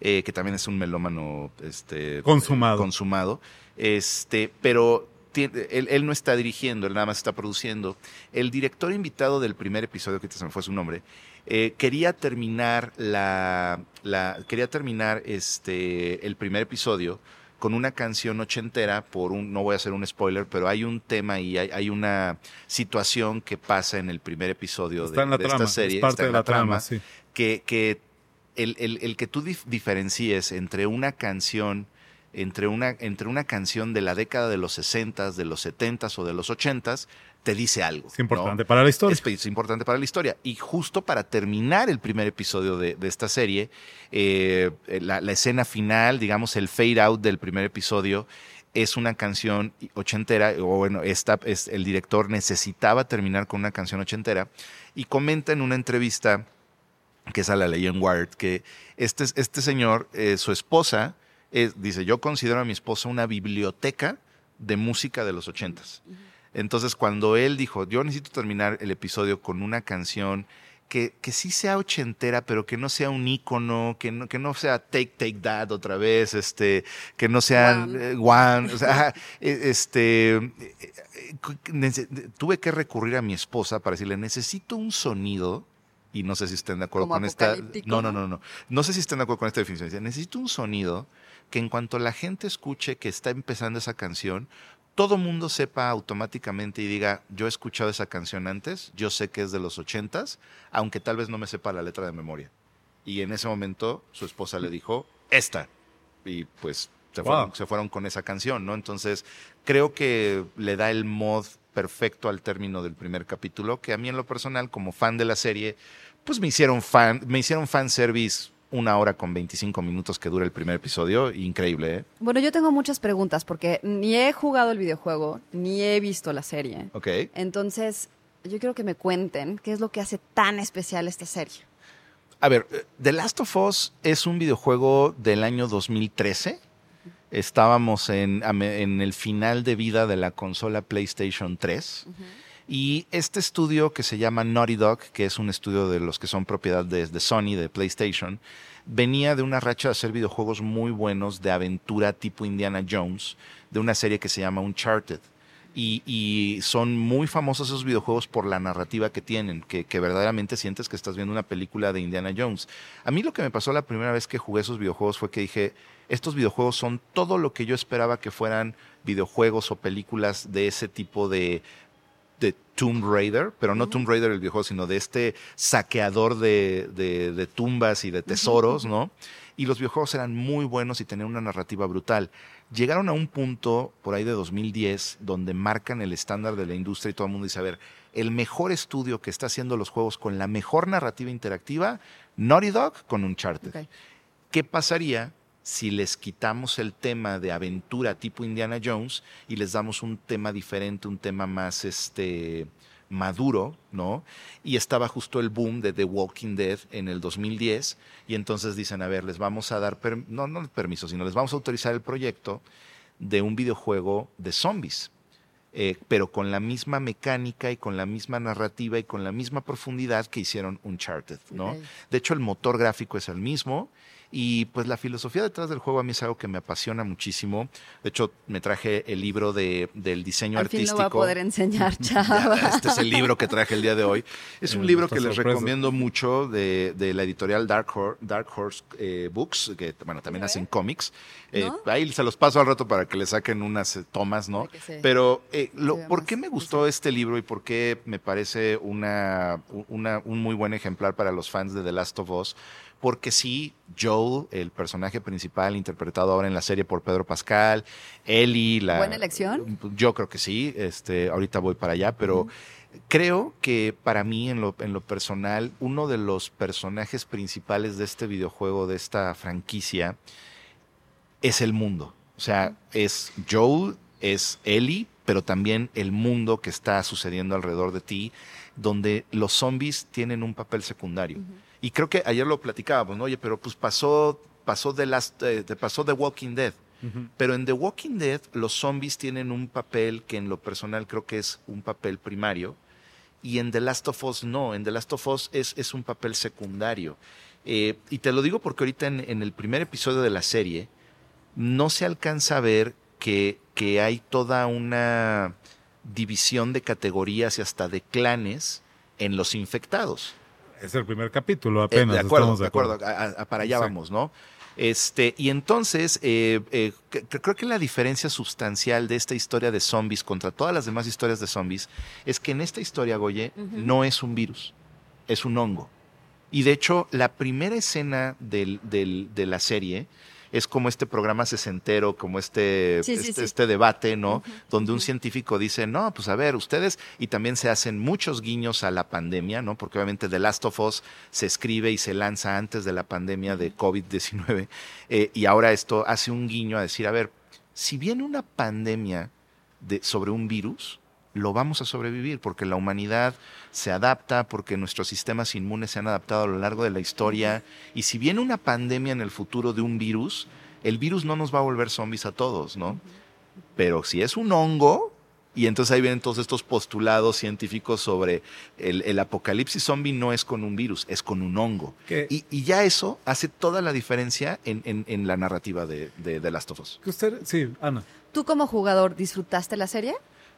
eh, que también es un melómano este, Consumado. consumado este, pero él, él no está dirigiendo, él nada más está produciendo. El director invitado del primer episodio, que se me fue su nombre, eh, quería terminar la, la- quería terminar este el primer episodio con una canción ochentera por un no voy a hacer un spoiler pero hay un tema y hay, hay una situación que pasa en el primer episodio de, esta serie es parte está de en la trama, sí. que, que el, el- el que tú dif- diferencies entre una canción, entre una, entre una canción de la década de los 60, de los 70 o de los 80, te dice algo. Es importante ¿no? para la historia. Es, es importante para la historia. Y justo para terminar el primer episodio de, de esta serie, eh, la, la escena final, digamos, el fade out del primer episodio, es una canción ochentera, o bueno, esta, es, el director necesitaba terminar con una canción ochentera, y comenta en una entrevista que es a la ley en Wired, que este, este señor, eh, su esposa, es- dice, yo considero a mi esposa una biblioteca de música de los ochentas. Entonces, cuando él dijo, yo necesito terminar el episodio con una canción que, que sí sea ochentera, pero que no sea un ícono, que no, que no sea Take, Take That otra vez, este, que no sea eh, One, o sea, eh, este, eh, eh, tuve que recurrir a mi esposa para decirle, necesito un sonido, y no sé si estén de acuerdo Como con esta, no, no, ¿no? no, no, sé si estén de acuerdo con esta definición, necesito un sonido que en cuanto la gente escuche que está empezando esa canción, todo mundo sepa automáticamente y diga, yo he escuchado esa canción antes, yo sé que es de los ochentas, aunque tal vez no me sepa la letra de memoria. Y en ese momento su esposa le dijo, esta. Y pues se, Wow. fueron, se fueron con esa canción, ¿no? Entonces creo que le da el mod perfecto al término del primer capítulo, que a mí en lo personal, como fan de la serie, pues me hicieron fan, me hicieron fan service una hora con 25 minutos que dura el primer episodio, increíble, ¿eh? Bueno, yo tengo muchas preguntas porque ni he jugado el videojuego, ni he visto la serie. Ok. Entonces, yo quiero que me cuenten qué es lo que hace tan especial esta serie. A ver, eh, The Last of Us es un videojuego del año 2013. Estábamos en, en el final de vida de la consola PlayStation 3. Y este estudio que se llama Naughty Dog, que es un estudio de los que son propiedad de, Sony, de PlayStation, venía de una racha de hacer videojuegos muy buenos de aventura tipo Indiana Jones, de una serie que se llama Uncharted. Y, y son muy famosos esos videojuegos por la narrativa que tienen, que, que verdaderamente sientes que estás viendo una película de Indiana Jones. A mí lo que me pasó la primera vez que jugué esos videojuegos fue que dije, estos videojuegos son todo lo que yo esperaba que fueran videojuegos o películas de ese tipo de, de Tomb Raider, pero no Tomb Raider el videojuego, sino de este saqueador de, de- de tumbas y de tesoros, ¿no? Y los videojuegos eran muy buenos y tenían una narrativa brutal. Llegaron a un punto, por ahí de 2010, donde marcan el estándar de la industria y todo el mundo dice, a ver, el mejor estudio que está haciendo los juegos con la mejor narrativa interactiva, Naughty Dog con Uncharted. ¿Qué pasaría si les quitamos el tema de aventura tipo Indiana Jones y les damos un tema diferente, un tema más este maduro, ¿no? Y estaba justo el boom de The Walking Dead en el 2010 y entonces dicen, a ver, les vamos a dar, no, no permiso, sino les vamos a autorizar el proyecto de un videojuego de zombies. eh, pero con la misma mecánica y con la misma narrativa y con la misma profundidad que hicieron Uncharted, ¿no? De hecho, el motor gráfico es el mismo y pues la filosofía detrás del juego a mí es algo que me apasiona muchísimo. De hecho, me traje el libro de, del diseño Al fin artístico. lo va a poder enseñar, Ya, chava. este es el libro que traje el día de hoy. Es un Eh, libro que les sorpresa. recomiendo mucho de, de la editorial Dark Horse, Dark Horse eh, Books, que bueno, también hacen cómics. Eh, Ahí se los paso al rato para que le saquen unas eh, tomas, ¿no? Pero, eh, lo- ¿por qué me gustó este libro y por qué me parece una, una- un muy buen ejemplar para los fans de The Last of Us? Porque sí, Joel, el personaje principal interpretado ahora en la serie por Pedro Pascal, Ellie, la... ¿Buena elección? Yo creo que sí, este, ahorita voy para allá, pero creo que para mí en lo, en lo personal, uno de los personajes principales de este videojuego, de esta franquicia, es el mundo. O sea, es Joel, es Ellie, pero también el mundo que está sucediendo alrededor de ti, donde los zombies tienen un papel secundario. Y creo que ayer lo platicábamos, ¿no? Oye, pero pues pasó, pasó The Last, eh, pasó The Walking Dead. Pero en The Walking Dead los zombies tienen un papel que en lo personal creo que es un papel primario. Y en The Last of Us no, en The Last of Us es, es un papel secundario. Eh, y te lo digo porque ahorita en, en el primer episodio de la serie no se alcanza a ver que, que hay toda una división de categorías y hasta de clanes en los infectados. Es el primer capítulo Eh, apenas. de acuerdo, estamos de acuerdo. A- a- para allá Sí. vamos, ¿no? Este, y entonces, eh, eh, creo que la diferencia sustancial de esta historia de zombies contra todas las demás historias de zombies es que en esta historia, Goye, no es un virus, es un hongo. Y de hecho, la primera escena del- del- de la serie es como este programa sesentero, como este, Sí, este, sí. este debate, ¿no? Donde un científico dice, no, pues a ver, ustedes, y también se hacen muchos guiños a la pandemia, ¿no? Porque obviamente The Last of Us se escribe y se lanza antes de la pandemia de COVID-19, eh, y ahora esto hace un guiño a decir, a ver, si viene una pandemia de, sobre un virus, lo vamos a sobrevivir porque la humanidad se adapta, porque nuestros sistemas inmunes se han adaptado a lo largo de la historia. Y si viene una pandemia en el futuro de un virus, el virus no nos va a volver zombies a todos, ¿no? Pero si es un hongo, y entonces ahí vienen todos estos postulados científicos sobre el, el apocalipsis zombie no es con un virus, es con un hongo. ¿Qué? Y, y ya eso hace toda la diferencia en, en- en la narrativa de, de, de Last of Us. Que usted, sí, Ana. ¿Tú como jugador disfrutaste la serie?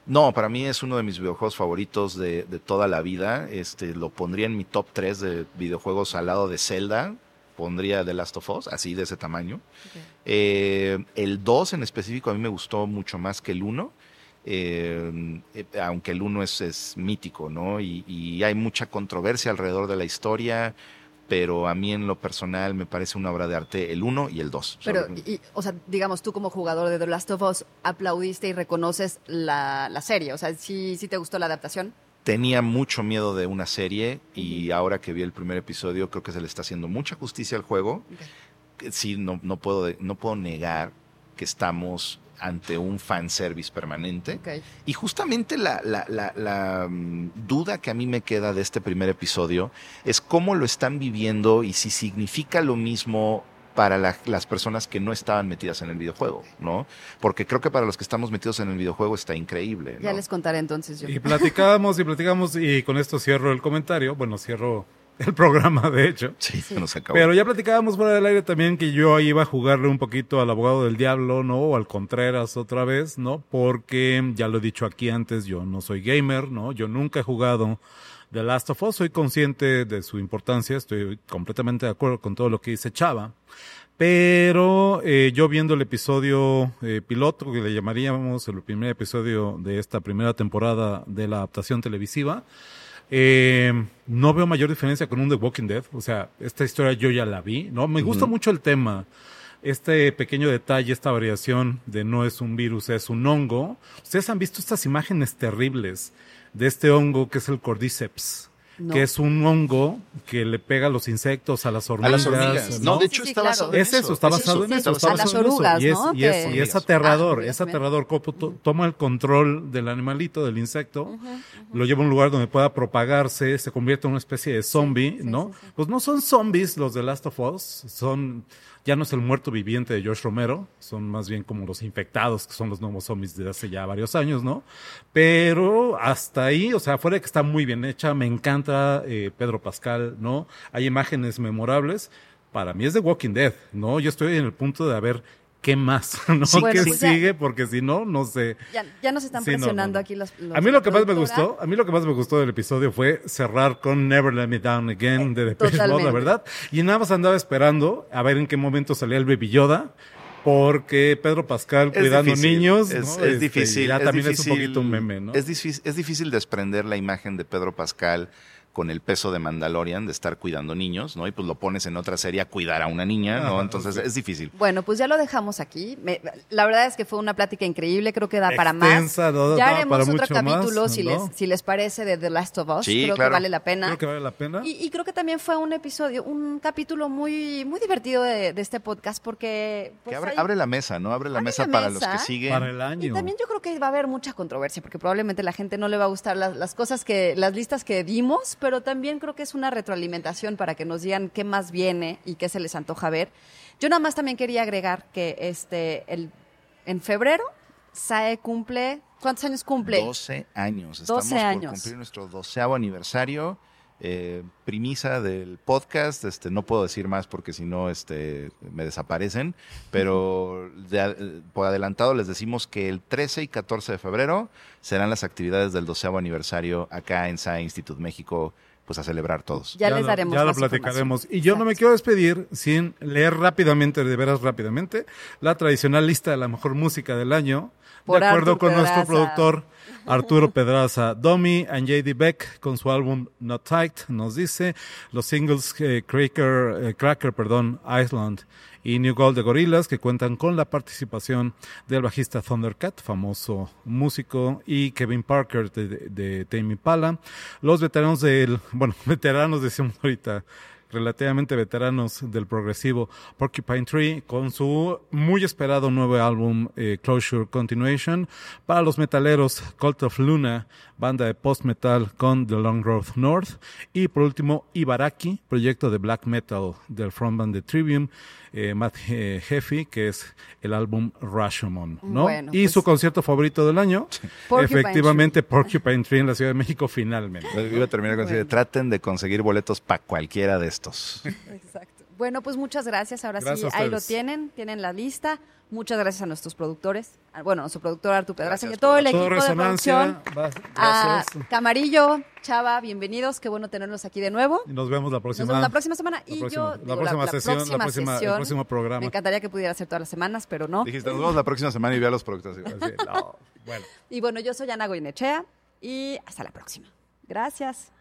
No, para mí es uno de mis videojuegos favoritos de, de toda la vida. Este, lo pondría en mi top 3 de videojuegos al lado de Zelda. Pondría The Last of Us, así de ese tamaño. Eh, el 2 en específico a mí me gustó mucho más que el 1. eh, eh, aunque el 1 es, es mítico, ¿no? Y, y hay mucha controversia alrededor de la historia, pero a mí en lo personal me parece una obra de arte el 1 y el 2. Pero, y- o sea, digamos, tú como jugador de The Last of Us aplaudiste y reconoces la, la serie. O sea, ¿sí, sí te gustó la adaptación? tenía mucho miedo de una serie y ahora que vi el primer episodio creo que se le está haciendo mucha justicia al juego. Sí, no, no, puedo, no puedo negar que estamos ante un fanservice permanente. Y justamente la, la- la- la, mm, duda que a mí me queda de este primer episodio es cómo lo están viviendo y si significa lo mismo para la- las personas que no estaban metidas en el videojuego, ¿no? Porque creo que para los que estamos metidos en el videojuego está increíble. Ya les contaré entonces yo. Y platicábamos y platicamos y con esto cierro el comentario. Bueno, cierro el programa, de hecho. Sí, se nos acabó. Pero ya platicábamos fuera del aire también que yo iba a jugarle un poquito al abogado del diablo, ¿no? O al Contreras otra vez, ¿no? Porque ya lo he dicho aquí antes, yo no soy gamer, ¿no? Yo nunca he jugado The Last of Us, soy consciente de su importancia, estoy completamente de acuerdo con todo lo que dice Chava. Pero eh, yo viendo el episodio eh, piloto, que le llamaríamos el primer episodio de esta primera temporada de la adaptación televisiva, eh, no veo mayor diferencia con un The Walking Dead. O sea, esta historia yo ya la vi, ¿no? Me gusta mucho el tema. Este pequeño detalle, esta variación de no es un virus, es un hongo. Ustedes han visto estas imágenes terribles de este hongo que es el Cordyceps. No. Que es un hongo que le pega a los insectos, a las A hormigas. las hormigas. No, de hecho está basado en Es eso, eso. está basado en eso. está a las basado en eso. orugas, Y es, ¿no? y es- Que- y es Ah, aterrador, hormigas es aterrador. Cómo to- toma el control del animalito, del insecto, lo lleva a un lugar donde pueda propagarse, se convierte en una especie de zombie, ¿no? Pues no son zombies los de Last of Us, son, ya no es el muerto viviente de George Romero, son más bien como los infectados, que son los nuevos zombies de hace ya varios años, ¿no? Pero hasta ahí, o sea, fuera de que está muy bien hecha, me encanta eh, Pedro Pascal, ¿no? Hay imágenes memorables. Para mí es The Walking Dead, ¿no? Yo estoy en el punto de a ver qué más, ¿no? Sí, Bueno, ¿Qué pues ya- sigue? Porque si no, no sé. Ya, ya nos están Sí, no, no, presionando no. aquí los, los- A mí lo que más me gustó, a mí lo que más me gustó del episodio fue cerrar con Never Let Me Down Again de Depeche Mode, la verdad. Y nada más andaba esperando a ver en qué momento salía el Baby Yoda. Porque Pedro Pascal Es cuidando difícil, niños, es, ¿no? es Este, difícil. Ya es también es un poquito un meme, ¿no? Es difícil, es difícil desprender la imagen de Pedro Pascal con el peso de Mandalorian, de estar cuidando niños, ¿no? Y pues lo pones en otra serie a cuidar a una niña, ¿no? Entonces es difícil. Bueno, pues ya lo dejamos aquí. Me- la verdad es que fue una plática increíble, creo que da para más. No, ya haremos para otro capítulo más, si, ¿no? les, si les parece de The Last of Us. Sí, creo claro. que vale la pena. Creo que vale la pena. Y, y creo que también fue un episodio, un capítulo muy, muy divertido de, de este podcast porque Que pues, abre, hay- abre la mesa, ¿no? Abre la mesa la para los que siguen. Para el año. Y también yo creo que va a haber mucha controversia, porque probablemente la gente no le va a gustar las, las cosas que, las listas que dimos, pero también creo que es una retroalimentación para que nos digan qué más viene y qué se les antoja ver. Yo nada más también quería agregar que este el, en febrero SAE cumple, ¿cuántos años cumple? 12 años. 12 Estamos años. por cumplir nuestro doceavo aniversario. Eh, primisa del podcast. Este, no puedo decir más porque si no este, me desaparecen. Pero de por adelantado les decimos que el 13 y 14 de febrero serán las actividades del doceavo aniversario acá en SAE Institute México, pues a celebrar todos. Ya, les lo- daremos Ya lo platicaremos. Y yo no me quiero despedir sin leer rápidamente, de veras rápidamente, la tradicional lista de la mejor música del año. Por de acuerdo con nuestro productor Arturo Pedraza. Domi and JD Beck con su álbum Not Tight nos dice los singles eh, Cracker, eh, Cracker perdón, Island y New Gold de Gorillaz que cuentan con la participación del bajista Thundercat, famoso músico, y Kevin Parker de, de, de Tame Impala. Los veteranos del, bueno, veteranos decimos ahorita, relativamente veteranos del progresivo Porcupine Tree con su muy esperado nuevo álbum eh, Closure Continuation. Para los metaleros Cult of Luna, banda de post-metal con The Long Road North. Y por último Ibaraki, proyecto de black metal del frontband de Trivium, eh, Matt eh, Heffy, que es el álbum Rashomon. ¿no? Bueno, y pues- su concierto favorito del año, Porcupine efectivamente Porcupine Tree en la Ciudad de México finalmente. Iba a terminar con decir, traten de conseguir boletos para cualquiera de estos. Exacto. Bueno, pues muchas gracias. Ahora Gracias sí, ahí lo tienen, tienen la lista. Muchas gracias a nuestros productores. Bueno, a nuestro productor Artur Pedraza y a todo el Todo equipo de producción. A. Camarillo, Chava, bienvenidos. Qué bueno tenerlos aquí de nuevo. Y nos vemos la Nos próxima. vemos la próxima semana. la y próxima- yo, la digo, próxima sesión, la próxima- el sesión, próximo programa. Me encantaría que pudiera ser todas las semanas, pero no. Dijiste, nos vemos la próxima semana y ve a los productores. Así, no, bueno. Y bueno, yo soy Ana Goinechea y hasta la próxima. Gracias.